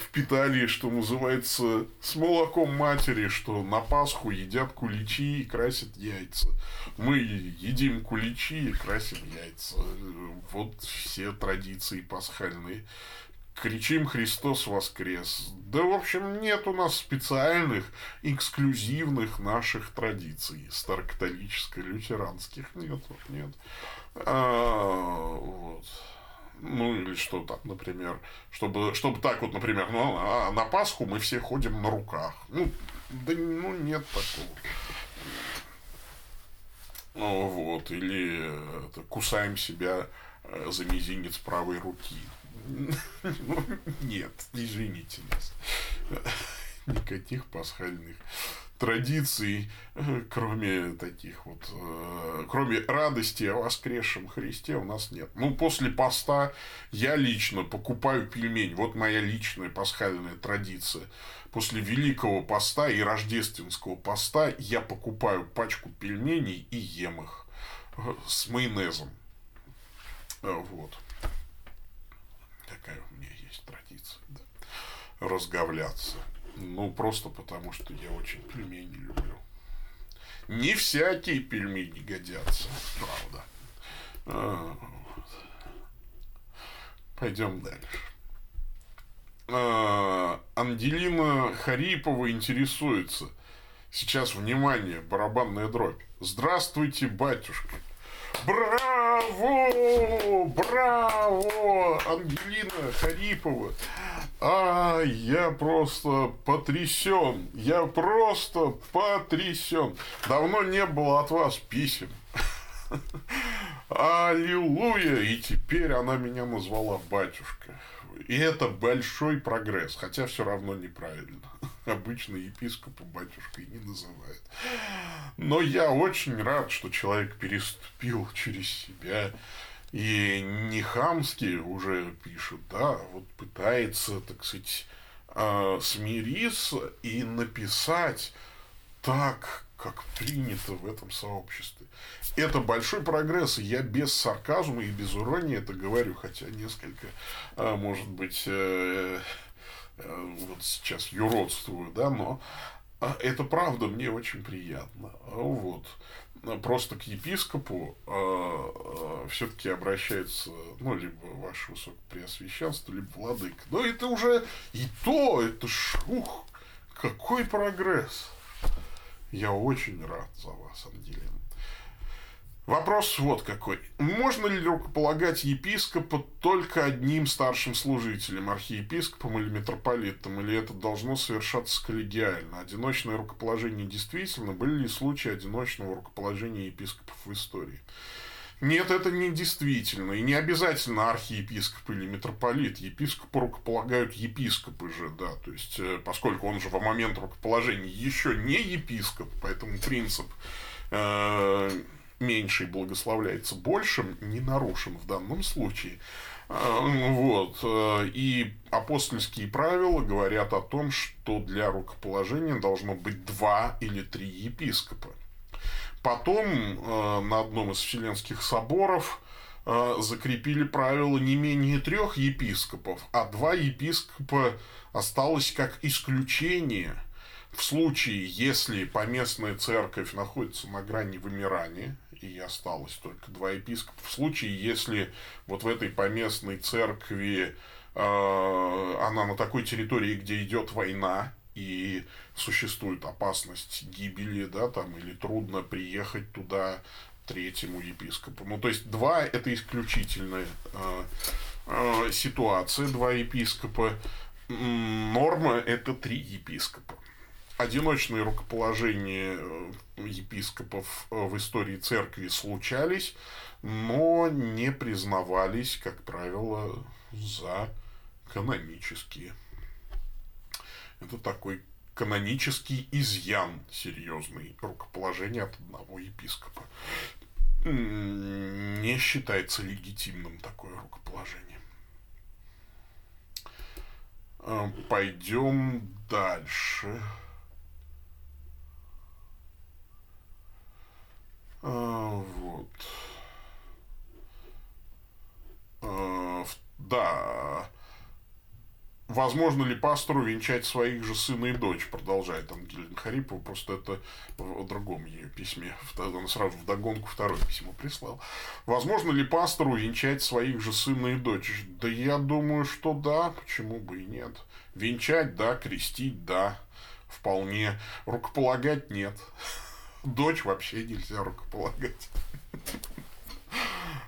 впитали, что называется, с молоком матери, что на Пасху едят куличи и красят яйца. Мы едим куличи и красим яйца. Вот все традиции пасхальные кричим «Христос воскрес». Да, в общем, нет у нас специальных, эксклюзивных наших традиций старокатолическо-лютеранских. Нет, нет. А, вот. Ну, или что там, например, чтобы, чтобы так вот, например, ну, а на Пасху мы все ходим на руках. Ну, да ну, нет такого. Ну, вот, или это, кусаем себя э, за мизинец правой руки. Ну, нет, извините нас. Никаких пасхальных традиций, кроме таких вот, э, кроме радости о воскресшем Христе у нас нет. Ну, после поста я лично покупаю пельмень. Вот моя личная пасхальная традиция. После Великого поста и Рождественского поста я покупаю пачку пельменей и ем их э, с майонезом. Э, вот такая у меня есть традиция, да, разговляться. Ну, просто потому, что я очень пельмени люблю. Не всякие пельмени годятся, правда. А. Пойдем дальше. А, Ангелина Харипова интересуется. Сейчас, внимание, барабанная дробь. Здравствуйте, батюшка. Браво! Браво! Ангелина Харипова. А, я просто потрясен. Я просто потрясен. Давно не было от вас писем. Аллилуйя! И теперь она меня назвала батюшка. И это большой прогресс, хотя все равно неправильно. Обычно епископа батюшкой не называют. Но я очень рад, что человек переступил через себя и не хамски уже пишет, да, вот пытается, так сказать, а, смириться и написать так, как принято в этом сообществе. Это большой прогресс, и я без сарказма и без иронии это говорю, хотя несколько, а, может быть, э, э, вот сейчас юродствую, да, но а, это правда, мне очень приятно. Вот. Просто к епископу э, все-таки обращается, ну, либо ваше высокопреосвященство, либо владыка. Но это уже и то, это ж, ух, какой прогресс. Я очень рад за вас, Ангелина. Вопрос вот какой. Можно ли рукополагать епископа только одним старшим служителем, архиепископом или митрополитом, или это должно совершаться коллегиально? Одиночное рукоположение действительно? Были ли случаи одиночного рукоположения епископов в истории? Нет, это не действительно. И не обязательно архиепископ или митрополит. Епископа рукополагают епископы же, да. То есть, э, поскольку он же во момент рукоположения еще не епископ, поэтому принцип э, меньший благословляется большим не нарушен в данном случае. Э, вот. И апостольские правила говорят о том, что для рукоположения должно быть два или три епископа. Потом э, на одном из Вселенских соборов э, закрепили правило не менее трех епископов, а два епископа осталось как исключение в случае, если поместная церковь находится на грани вымирания, и осталось только два епископа, в случае, если вот в этой поместной церкви э, она на такой территории, где идет война, и существует опасность гибели, да, там, или трудно приехать туда третьему епископу. Ну, то есть, два – это исключительная э, э, ситуация, два епископа. Норма – это три епископа. Одиночные рукоположения э, епископов э, в истории церкви случались, но не признавались, как правило, за канонические. Это такой канонический изъян серьезный рукоположение от одного епископа. Не считается легитимным такое рукоположение. А, пойдем дальше. А, вот. А, да. Возможно ли пастору венчать своих же сына и дочь, продолжает Ангелина Харипова, просто это в другом ее письме, он сразу в догонку второе письмо прислал. Возможно ли пастору венчать своих же сына и дочь? Да я думаю, что да, почему бы и нет. Венчать, да, крестить, да, вполне. Рукополагать нет. Дочь вообще нельзя рукополагать.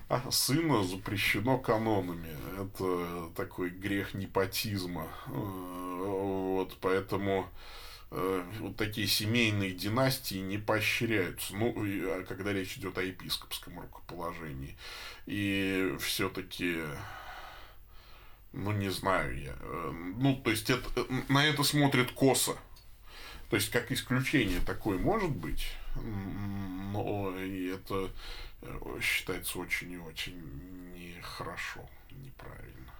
А сына запрещено канонами. Это такой грех непотизма. Э, вот, поэтому э, вот такие семейные династии не поощряются, ну, а когда речь идет о епископском рукоположении. И все-таки, ну, не знаю я, э, ну, то есть, это, на это смотрит косо. То есть, как исключение такое может быть, но это Э, считается очень и очень нехорошо, неправильно.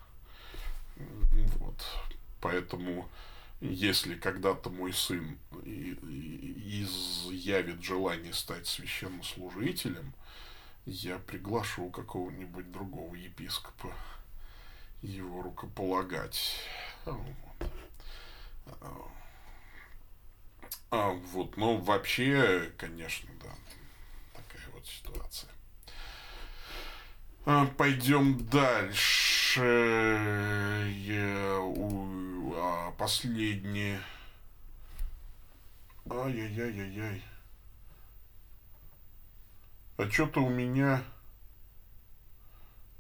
Вот. Поэтому, если когда-то мой сын изъявит желание стать священнослужителем, я приглашу какого-нибудь другого епископа его рукополагать. Вот. А, вот, ну, вообще, конечно, да, ситуация. А, пойдем дальше. Я, у, а, последнее. Ай-яй-яй-яй-яй. А что-то у меня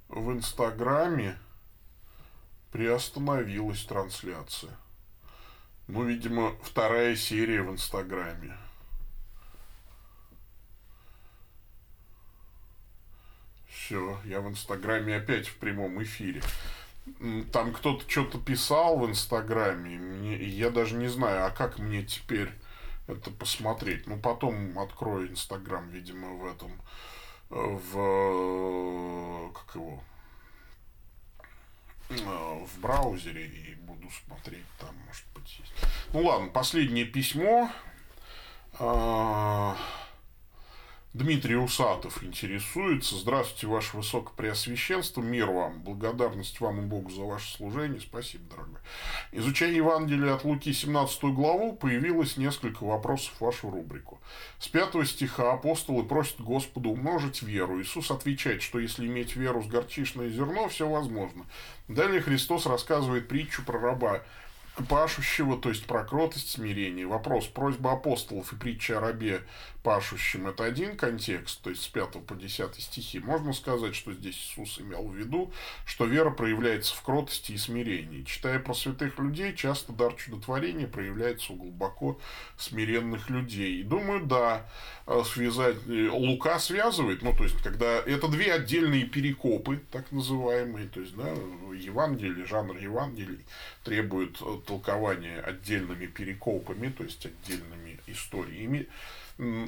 в Инстаграме приостановилась трансляция. Ну, видимо, вторая серия в Инстаграме. Все, я в Инстаграме опять в прямом эфире. Там кто-то что-то писал в Инстаграме, мне, я даже не знаю, а как мне теперь это посмотреть. Ну, потом открою Инстаграм, видимо, в этом, в, как его, в браузере и буду смотреть там, может быть, есть. Ну, ладно, последнее письмо А, Дмитрий Усатов интересуется. Здравствуйте, Ваше Высокопреосвященство. Мир вам. Благодарность вам и Богу за ваше служение. Спасибо, дорогой. Изучая Евангелие от Луки 17 главу, появилось несколько вопросов в вашу рубрику. С пятого стиха апостолы просят Господу умножить веру. Иисус отвечает, что если иметь веру с горчичное зерно, все возможно. Далее Христос рассказывает притчу про раба пашущего, то есть про кротость, смирение. Вопрос, просьба апостолов и притча о рабе пашущем – это один контекст, то есть с 5 по 10 стихи. Можно сказать, что здесь Иисус имел в виду, что вера проявляется в кротости и смирении. Читая про святых людей, часто дар чудотворения проявляется у глубоко смиренных людей. И думаю, да, э, связать, э, Лука связывает, ну, то есть, когда это две отдельные перекопы, так называемые, то есть, да, Евангелие, жанр Евангелий требует э, толкования отдельными перекопами, то есть, отдельными историями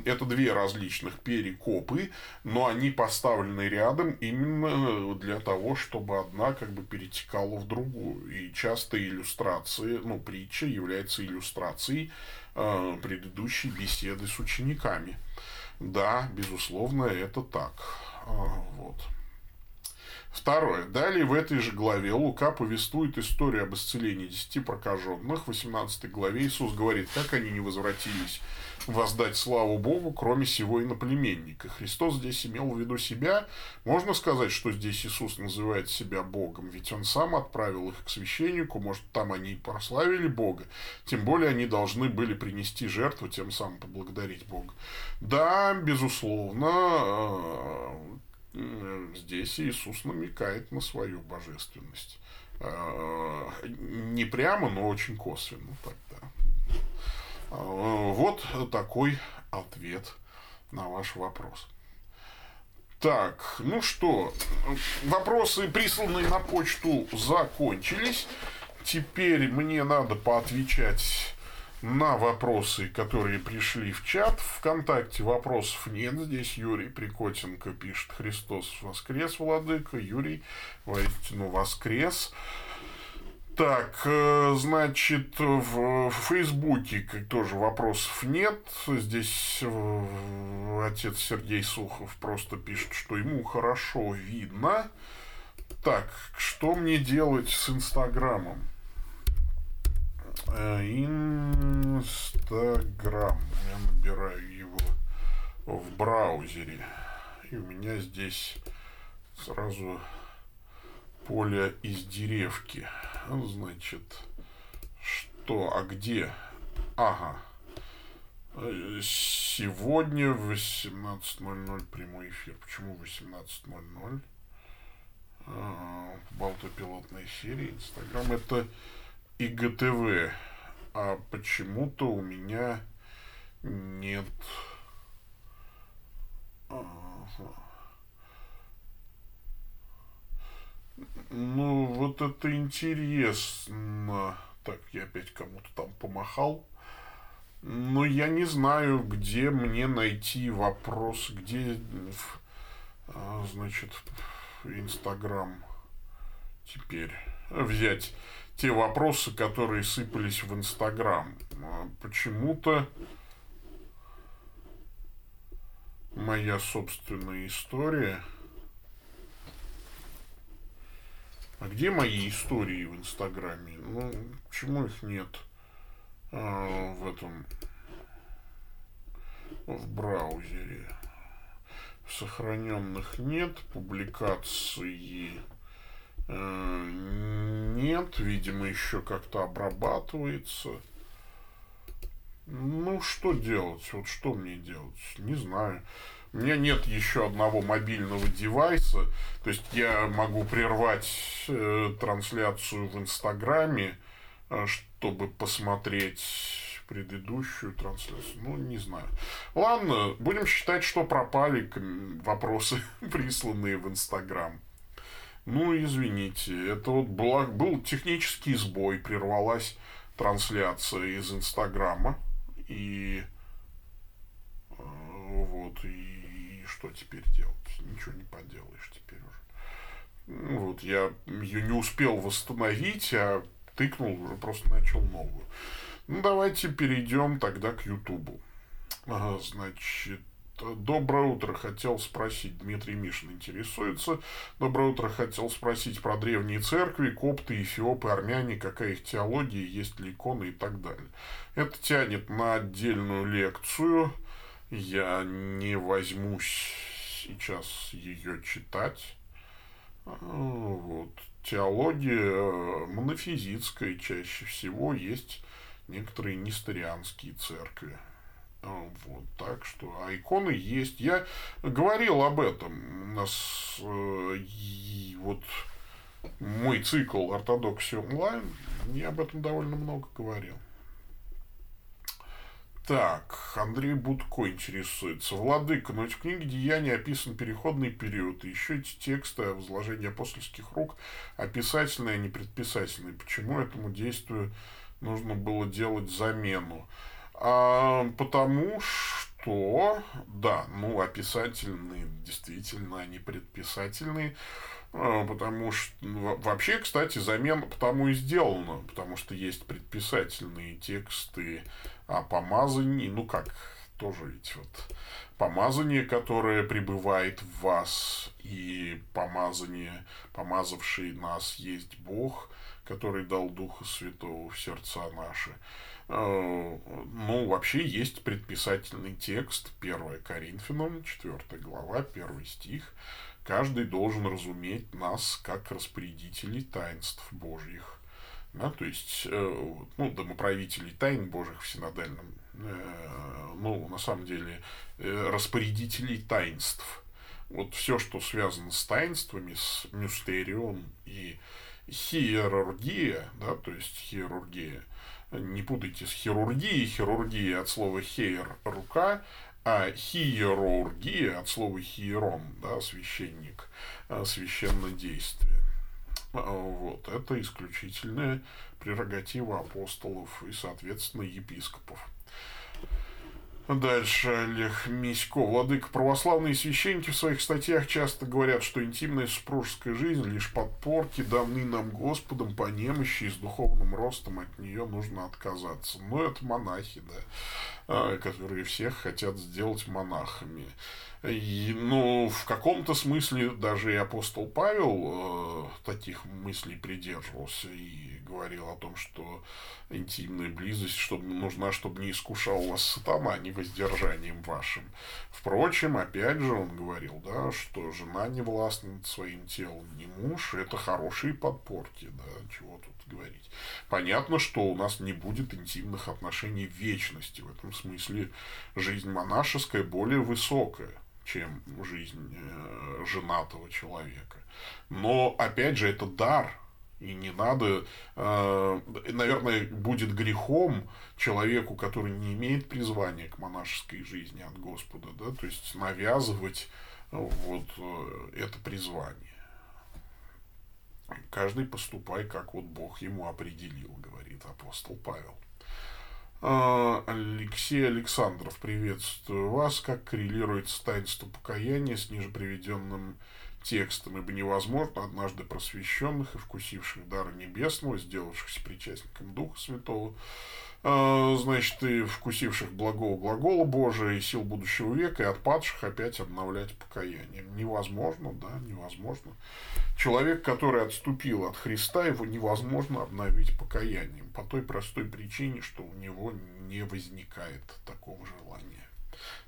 это две различных перекопы, но они поставлены рядом именно для того, чтобы одна как бы перетекала в другую. И часто иллюстрации, ну, притча является иллюстрацией э, предыдущей беседы с учениками. Да, безусловно, это так. Э, вот. Второе. Далее в этой же главе Лука повествует историю об исцелении десяти прокаженных. В 18 главе Иисус говорит, как они не возвратились воздать славу Богу, кроме сего иноплеменника. Христос здесь имел в виду себя. Можно сказать, что здесь Иисус называет себя Богом, ведь Он сам отправил их к священнику, может, там они и прославили Бога. Тем более они должны были принести жертву, тем самым поблагодарить Бога. Да, безусловно, э, здесь Иисус намекает на свою божественность. Э, не прямо, но очень косвенно. Так, да. Э, вот такой ответ на ваш вопрос. Так, ну что, вопросы, присланные на почту, закончились. Теперь мне надо поотвечать на вопросы, которые пришли в чат. Вконтакте вопросов нет. Здесь Юрий Прикотенко пишет «Христос воскрес, Владыка». Юрий, воистину воскрес. Так, э, значит, в Фейсбуке тоже вопросов нет. Здесь э, отец Сергей Сухов просто пишет, что ему хорошо видно. Так, что мне делать с Инстаграмом? Инстаграм. Я набираю его в браузере. И у меня здесь сразу поле из деревки. Значит, что, а где? Ага. Сегодня в 18.00 прямой эфир. Почему 18.00? А, Болтопилотной серии. Инстаграм это ИГТВ. А почему-то у меня нет... Ну, вот это интересно. Так, я опять кому-то там помахал. Но я не знаю, где мне найти вопрос, где, а, значит, Инстаграм теперь взять те вопросы, которые сыпались в Инстаграм. А, почему-то моя собственная история – А где мои истории в Инстаграме? Ну, почему их нет а, в этом, в браузере? Сохраненных нет, публикации нет, видимо, еще как-то обрабатывается. Ну, что делать? Вот что мне делать? Не знаю. У меня нет еще одного мобильного девайса, то есть я могу прервать э, трансляцию в Инстаграме, э, чтобы посмотреть предыдущую трансляцию. Ну, не знаю. Ладно, будем считать, что пропали вопросы, присланные в Инстаграм. Ну, извините, это вот был, был технический сбой, прервалась трансляция из Инстаграма. И э, вот, и что теперь делать? Ничего не поделаешь теперь уже. Ну, вот я ее не успел восстановить, а тыкнул, уже просто начал новую. Ну, давайте перейдем тогда к Ютубу. Значит, Доброе утро. Хотел спросить, Дмитрий Мишин интересуется. Доброе утро. Хотел спросить про древние церкви, копты, эфиопы, армяне, какая их теология, есть ли иконы и так далее. Это тянет на отдельную лекцию. Я не возьмусь сейчас ее читать. Вот. Теология монофизитская чаще всего есть некоторые несторианские церкви. А, вот, так что, а иконы есть. Я говорил об этом. У нас э, и, вот мой цикл ортодоксия онлайн, я об этом довольно много говорил. Так, Андрей Будко интересуется. Владыка, но в книге «Деяния» описан переходный период, еще эти тексты о возложении апостольских рук описательные, а не предписательные. Почему этому действию нужно было делать замену? А, потому что, да, ну, описательные, действительно, они предписательные, а, потому что ну, вообще, кстати, замена потому и сделана, потому что есть предписательные тексты о помазании, ну как, тоже ведь вот помазание, которое пребывает в вас, и помазание, помазавший нас есть Бог, который дал Духа Святого в сердца наши. Э, ну, вообще есть предписательный текст 1 Коринфянам, 4 глава, 1 стих. Каждый должен разуметь нас как распорядителей таинств Божьих. Да, то есть, э, ну, домоправителей тайн Божьих в синодальном, э, ну, на самом деле, распорядителей таинств. Вот все, что связано с таинствами, с мистерион и хиерургия, да, то есть хирургия, не путайте с хирургией, хирургия от слова хейр – рука, а хиерургия от слова хиерон, да, священник, а, священное действие. А, вот, это исключительная прерогатива апостолов и, соответственно, епископов. Дальше Олег Мисько. Владыка, православные священники в своих статьях часто говорят, что интимная супружеская жизнь лишь подпорки, даны нам Господом по немощи и с духовным ростом от нее нужно отказаться. Но это монахи, да, а, которые всех хотят сделать монахами. И, ну, в каком-то смысле даже и апостол Павел э, таких мыслей придерживался и говорил о том, что интимная близость чтобы, нужна, чтобы не искушал вас сатана, а не воздержанием вашим. Впрочем, опять же, он говорил, да, что жена не властна над своим телом, не муж, это хорошие подпорки, да, чего тут говорить. Понятно, что у нас не будет интимных отношений в вечности. В этом смысле жизнь монашеская более высокая чем жизнь э, женатого человека. Но, опять же, это дар, и не надо, э, наверное, будет грехом человеку, который не имеет призвания к монашеской жизни от Господа, да, то есть навязывать вот э, это призвание. Каждый поступай, как вот Бог ему определил, говорит апостол Павел. А, Алексей Александров, приветствую вас. Как коррелируется таинство покаяния с ниже приведенным текстом, ибо невозможно однажды просвещенных и вкусивших дара небесного, сделавшихся причастником Духа Святого, а, значит, и вкусивших благого глагола Божия и сил будущего века, и отпадших опять обновлять покаянием. Невозможно, да, невозможно. Человек, который отступил от Христа, его невозможно обновить покаянием по той простой причине, что у него не возникает такого желания.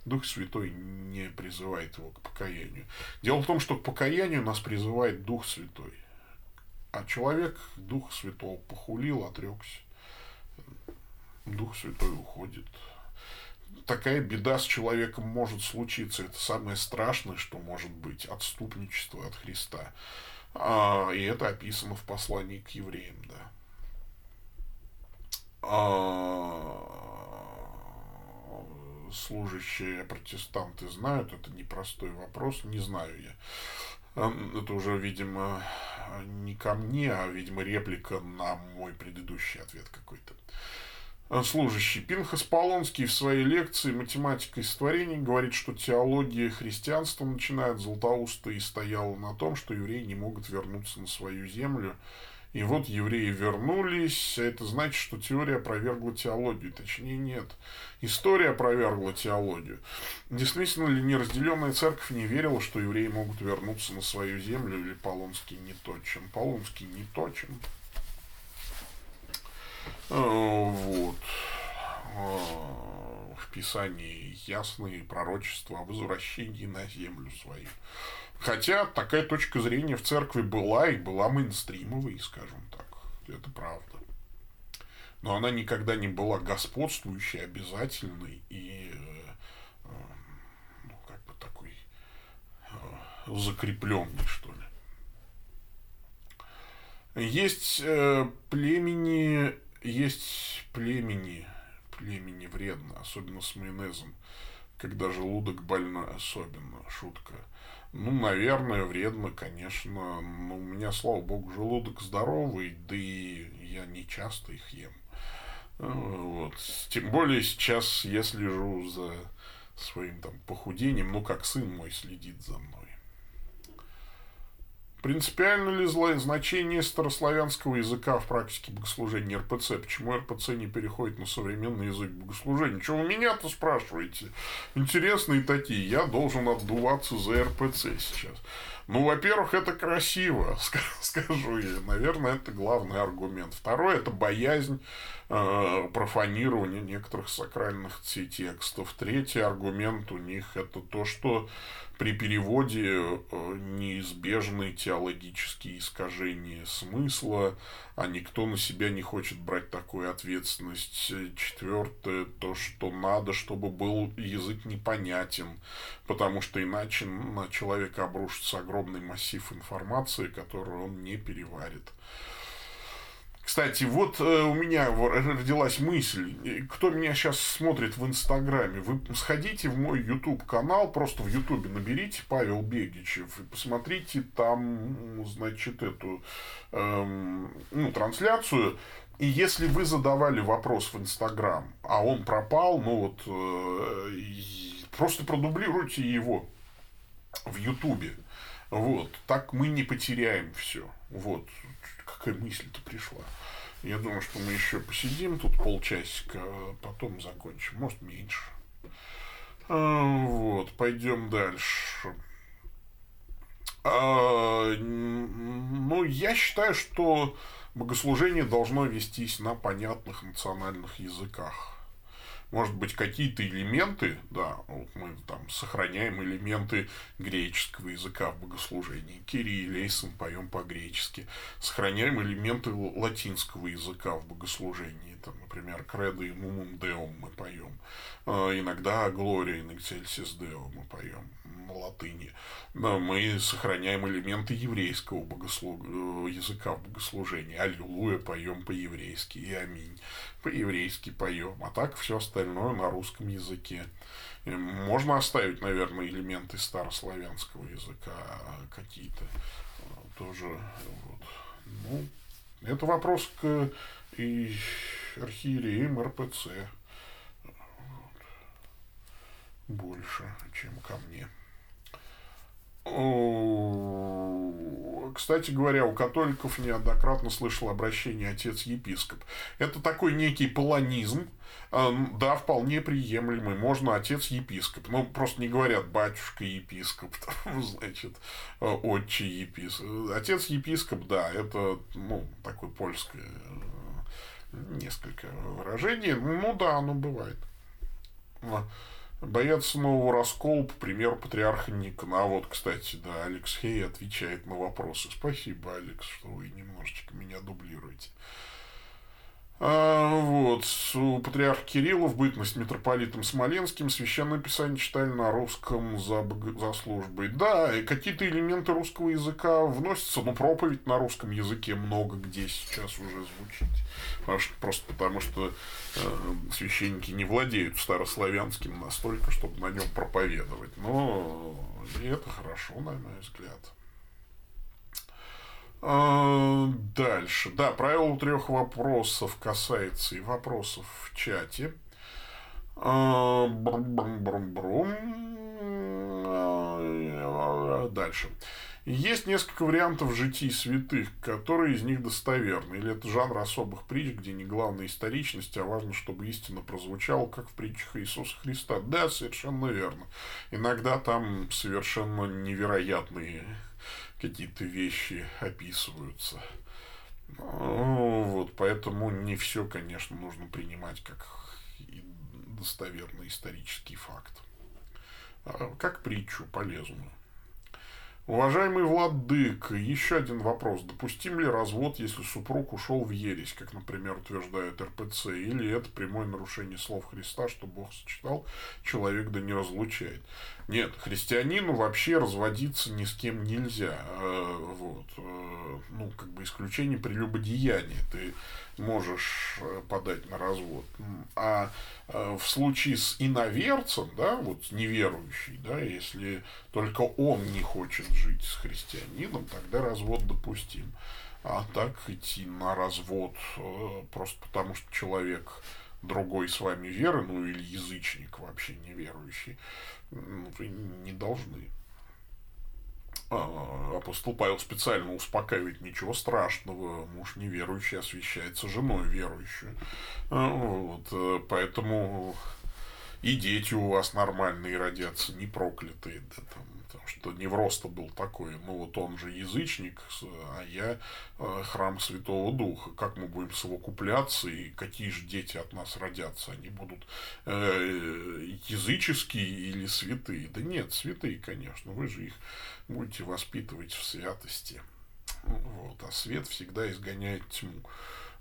Дух Святой не призывает его к покаянию. Дело в том, что к покаянию нас призывает Дух Святой. А человек Дух Святого похулил, отрекся. Дух Святой уходит. Такая беда с человеком может случиться. Это самое страшное, что может быть. Отступничество от Христа. А, и это описано в послании к евреям, да. А, служащие протестанты знают, это непростой вопрос, не знаю я. Это уже, видимо, не ко мне, а, видимо, реплика на мой предыдущий ответ какой-то. Э, служащий. Пинхас Полонский в своей лекции «Математика и створение» говорит, что теология христианства, начиная от Златоуста, и стояла на том, что евреи не могут вернуться на свою землю И вот евреи вернулись, это значит, что теория опровергла теологию. Точнее, нет. История опровергла теологию. Действительно ли неразделенная церковь не верила, что евреи могут вернуться на свою землю, или Полонский не точен? Полонский не точен. А, вот. А, в Писании ясные пророчества о возвращении на землю свою. Хотя такая точка зрения в церкви была и была мейнстримовой, скажем так. Это правда. Но она никогда не была господствующей, обязательной и э, ну, как бы такой э, закрепленной, что ли. Есть э, племени, есть племени, племени вредно, особенно с майонезом, когда желудок больной, особенно, шутка – ну, наверное, вредно, конечно. Но у меня, слава богу, желудок здоровый, да и я не часто их ем. Вот. Тем более сейчас я слежу за своим там похудением, ну, как сын мой следит за мной. Принципиально ли значение старославянского языка в практике богослужения РПЦ? Почему РПЦ не переходит на современный язык богослужения? Что вы меня-то спрашиваете? Интересные такие. Я должен отдуваться за РПЦ сейчас. Ну, во-первых, это красиво, скажу я. Наверное, это главный аргумент. Второй – это боязнь э, профанирования некоторых сакральных текстов. Третий аргумент у них – это то, что при переводе э, неизбежны теологические искажения смысла, а никто на себя не хочет брать такую ответственность. Четвертое, то, что надо, чтобы был язык непонятен, потому что иначе на человека обрушится огромный массив информации, которую он не переварит. Кстати, вот э, у меня родилась мысль, кто меня сейчас смотрит в Инстаграме, вы сходите в мой YouTube канал, просто в Ютубе наберите Павел Бегичев и посмотрите там, значит, эту эм, ну, трансляцию. И если вы задавали вопрос в Инстаграм, а он пропал, ну вот э, просто продублируйте его в Ютубе. Вот, так мы не потеряем все. Вот, какая мысль-то пришла. Я думаю, что мы еще посидим тут полчасика, а потом закончим. Может, меньше. А, вот, пойдем дальше. А, ну, я считаю, что богослужение должно вестись на понятных национальных языках может быть, какие-то элементы, да, вот мы там сохраняем элементы греческого языка в богослужении, кириллейсом поем по-гречески, сохраняем элементы латинского языка в богослужении, там, например, кредо и мумум деум мы поем, а, иногда глория и эксельсис део мы поем на латыни, но мы сохраняем элементы еврейского богослу... Э, языка в богослужении, аллилуйя поем по-еврейски и аминь по-еврейски поем, а так все остальное на русском языке. Можно оставить, наверное, элементы старославянского языка какие-то тоже. Вот. Ну, это вопрос к и архиереям РПЦ. Больше, чем ко мне. Кстати говоря, у католиков неоднократно слышал обращение отец-епископ. Это такой некий полонизм, эм, да, вполне приемлемый. Можно отец-епископ. Ну, просто не говорят батюшка-епископ, значит, э, отче-епископ. Отец-епископ, да, это, ну, такое польское э, несколько выражений. Ну, да, оно бывает. Боятся нового раскола, по примеру патриарха Никона. А вот, кстати, да, Алекс Хей отвечает на вопросы. Спасибо, Алекс, что вы немножечко меня дублируете. А, вот, у патриарха Кирилла в бытность митрополитом Смоленским священное писание читали на русском за, за службой. Да, и какие-то элементы русского языка вносятся, но проповедь на русском языке много где сейчас уже звучит. Потому что, просто потому что э, священники не владеют старославянским настолько, чтобы на нем проповедовать. Но и это хорошо, на мой взгляд. А, дальше. Да, правило трех вопросов касается и вопросов в чате. Брум-брум-брум. А, дальше. Есть несколько вариантов житий святых, которые из них достоверны. Или это жанр особых притч, где не главная историчность, а важно, чтобы истина прозвучала, как в притчах Иисуса Христа. Да, совершенно верно. Иногда там совершенно невероятные какие-то вещи описываются. Ну, вот, поэтому не все, конечно, нужно принимать как достоверный исторический факт. А как притчу полезную. Уважаемый Владык, еще один вопрос. Допустим ли развод, если супруг ушел в ересь, как, например, утверждает РПЦ, или это прямое нарушение слов Христа, что Бог сочетал, человек да не разлучает? Нет, христианину вообще разводиться ни с кем нельзя. Э, вот. Э, ну, как бы исключение прелюбодеяния. Ты можешь э, подать на развод. А в случае с иноверцем, да, вот неверующий, да, если только он не хочет жить с христианином, тогда развод допустим. А так идти на развод просто потому, что человек другой с вами веры, ну или язычник вообще неверующий, вы не должны. А, апостол Павел специально успокаивает, ничего страшного, муж неверующий освящается женой верующую. А, вот, э, поэтому и дети у вас нормальные родятся, не проклятые, да, там, что невроз-то был такой, ну вот он же язычник, а я э, храм Святого Духа, как мы будем совокупляться и какие же дети от нас родятся, они будут э, языческие или святые? Да нет, святые, конечно, вы же их будете воспитывать в святости. Вот, а свет всегда изгоняет тьму.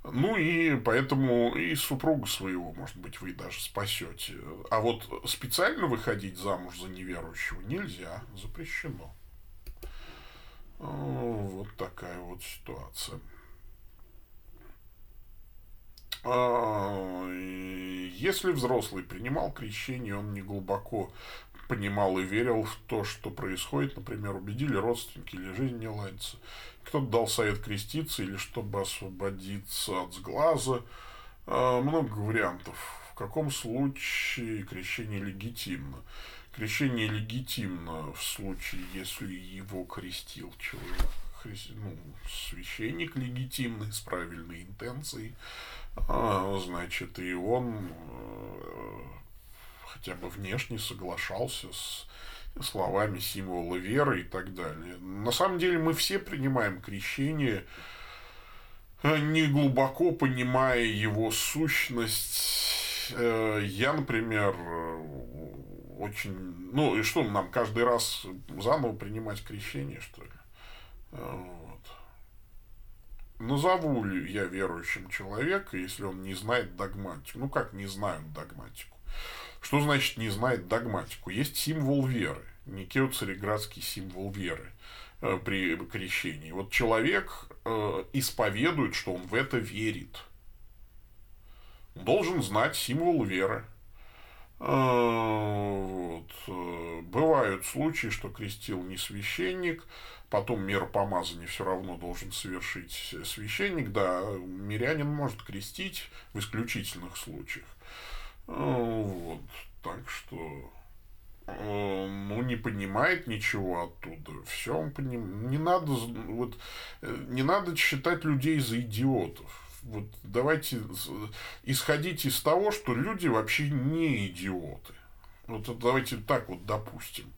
Ну и поэтому и супругу своего, может быть, вы даже спасете. А вот специально выходить замуж за неверующего нельзя, запрещено. Вот такая вот ситуация. А, если взрослый принимал крещение, он не глубоко понимал и верил в то, что происходит, например, убедили родственники или жизнь не ладится. Кто-то дал совет креститься или чтобы освободиться от сглаза. А, много вариантов. В каком случае крещение легитимно? Крещение легитимно в случае, если его крестил человек, ну, священник легитимный, с правильной интенцией, а, значит, и он э, хотя бы внешне соглашался с словами символа веры и так далее. На самом деле мы все принимаем крещение, э, не глубоко понимая его сущность. Э, я, например, очень... Ну, и что, нам каждый раз заново принимать крещение, что ли? Вот. Назову ли я верующим человека, если он не знает догматику? Ну, как не знают догматику? Что значит не знает догматику? Есть символ веры, некий цареградский символ веры э, при крещении. Вот человек э, исповедует, что он в это верит. должен знать символ веры. Э, вот. Бывают случаи, что крестил не священник, потом меру помазания все равно должен совершить священник. Да, мирянин может крестить в исключительных случаях. Вот. Так что э, ну, не понимает ничего оттуда. Все он поним... Не надо, вот, э, не надо считать людей за идиотов. Вот давайте исходить из того, что люди вообще не идиоты. Вот давайте так вот допустим.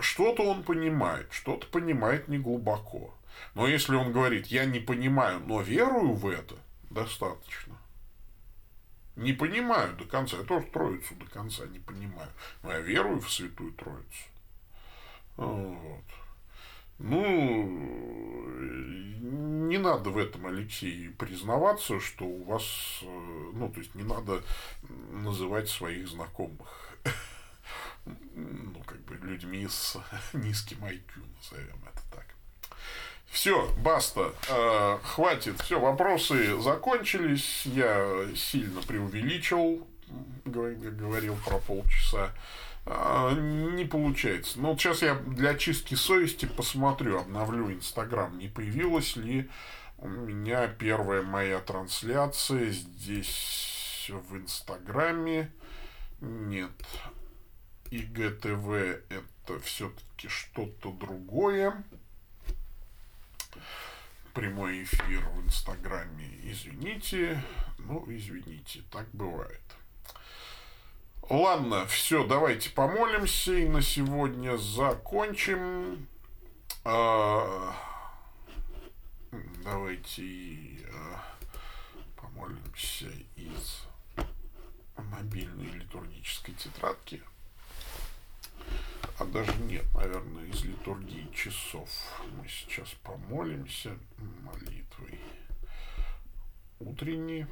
Что-то он понимает, что-то понимает не глубоко. Но если он говорит, я не понимаю, но верую в это, достаточно не понимаю до конца. Я тоже Троицу до конца не понимаю. Но я верую в Святую Троицу. Вот. Ну, не надо в этом, Алексей, признаваться, что у вас, э, ну, то есть не надо называть своих знакомых, ну, как бы людьми с низким IQ, назовем это так. Все, баста, э, хватит, все, вопросы закончились, я сильно преувеличил, говорил про полчаса. Э, не получается. Но вот сейчас я для чистки совести посмотрю, обновлю Инстаграм, не появилась ли у меня первая моя трансляция здесь в Инстаграме. Нет. ИГТВ это все-таки что-то другое. Прямой эфир в Инстаграме, извините, ну, извините, так бывает. Ладно, все, давайте помолимся и на сегодня закончим. А, давайте а, помолимся из мобильной литургической тетрадки. А даже нет, наверное, из литургии часов. Мы сейчас помолимся молитвой утренней.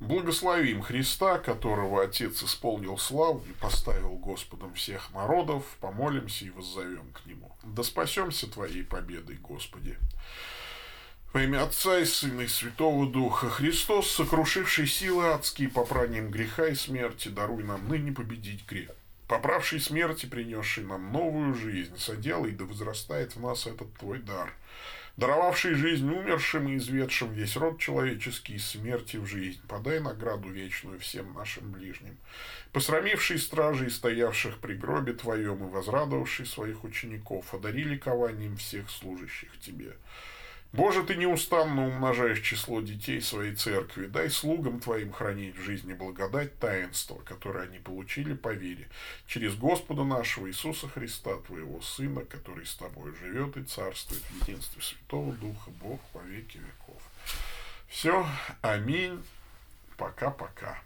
Благословим Христа, которого Отец исполнил славу и поставил Господом всех народов, помолимся и воззовем к Нему. Да спасемся Твоей победой, Господи. Во имя Отца и Сына и Святого Духа Христос, сокрушивший силы адские попранием греха и смерти, даруй нам ныне победить грех. Поправший смерти, принесший нам новую жизнь, соделай, да возрастает в нас этот Твой дар – даровавший жизнь умершим и изведшим весь род человеческий смерти в жизнь, подай награду вечную всем нашим ближним, посрамивший стражей, стоявших при гробе Твоем и возрадовавший своих учеников, одари ликованием всех служащих Тебе. Боже, Ты неустанно умножаешь число детей своей церкви, дай слугам Твоим хранить в жизни благодать таинства, которое они получили по вере, через Господа нашего Иисуса Христа, Твоего Сына, который с Тобой живет и царствует в единстве Святого Духа, Бог во веки веков. Все, аминь, пока-пока.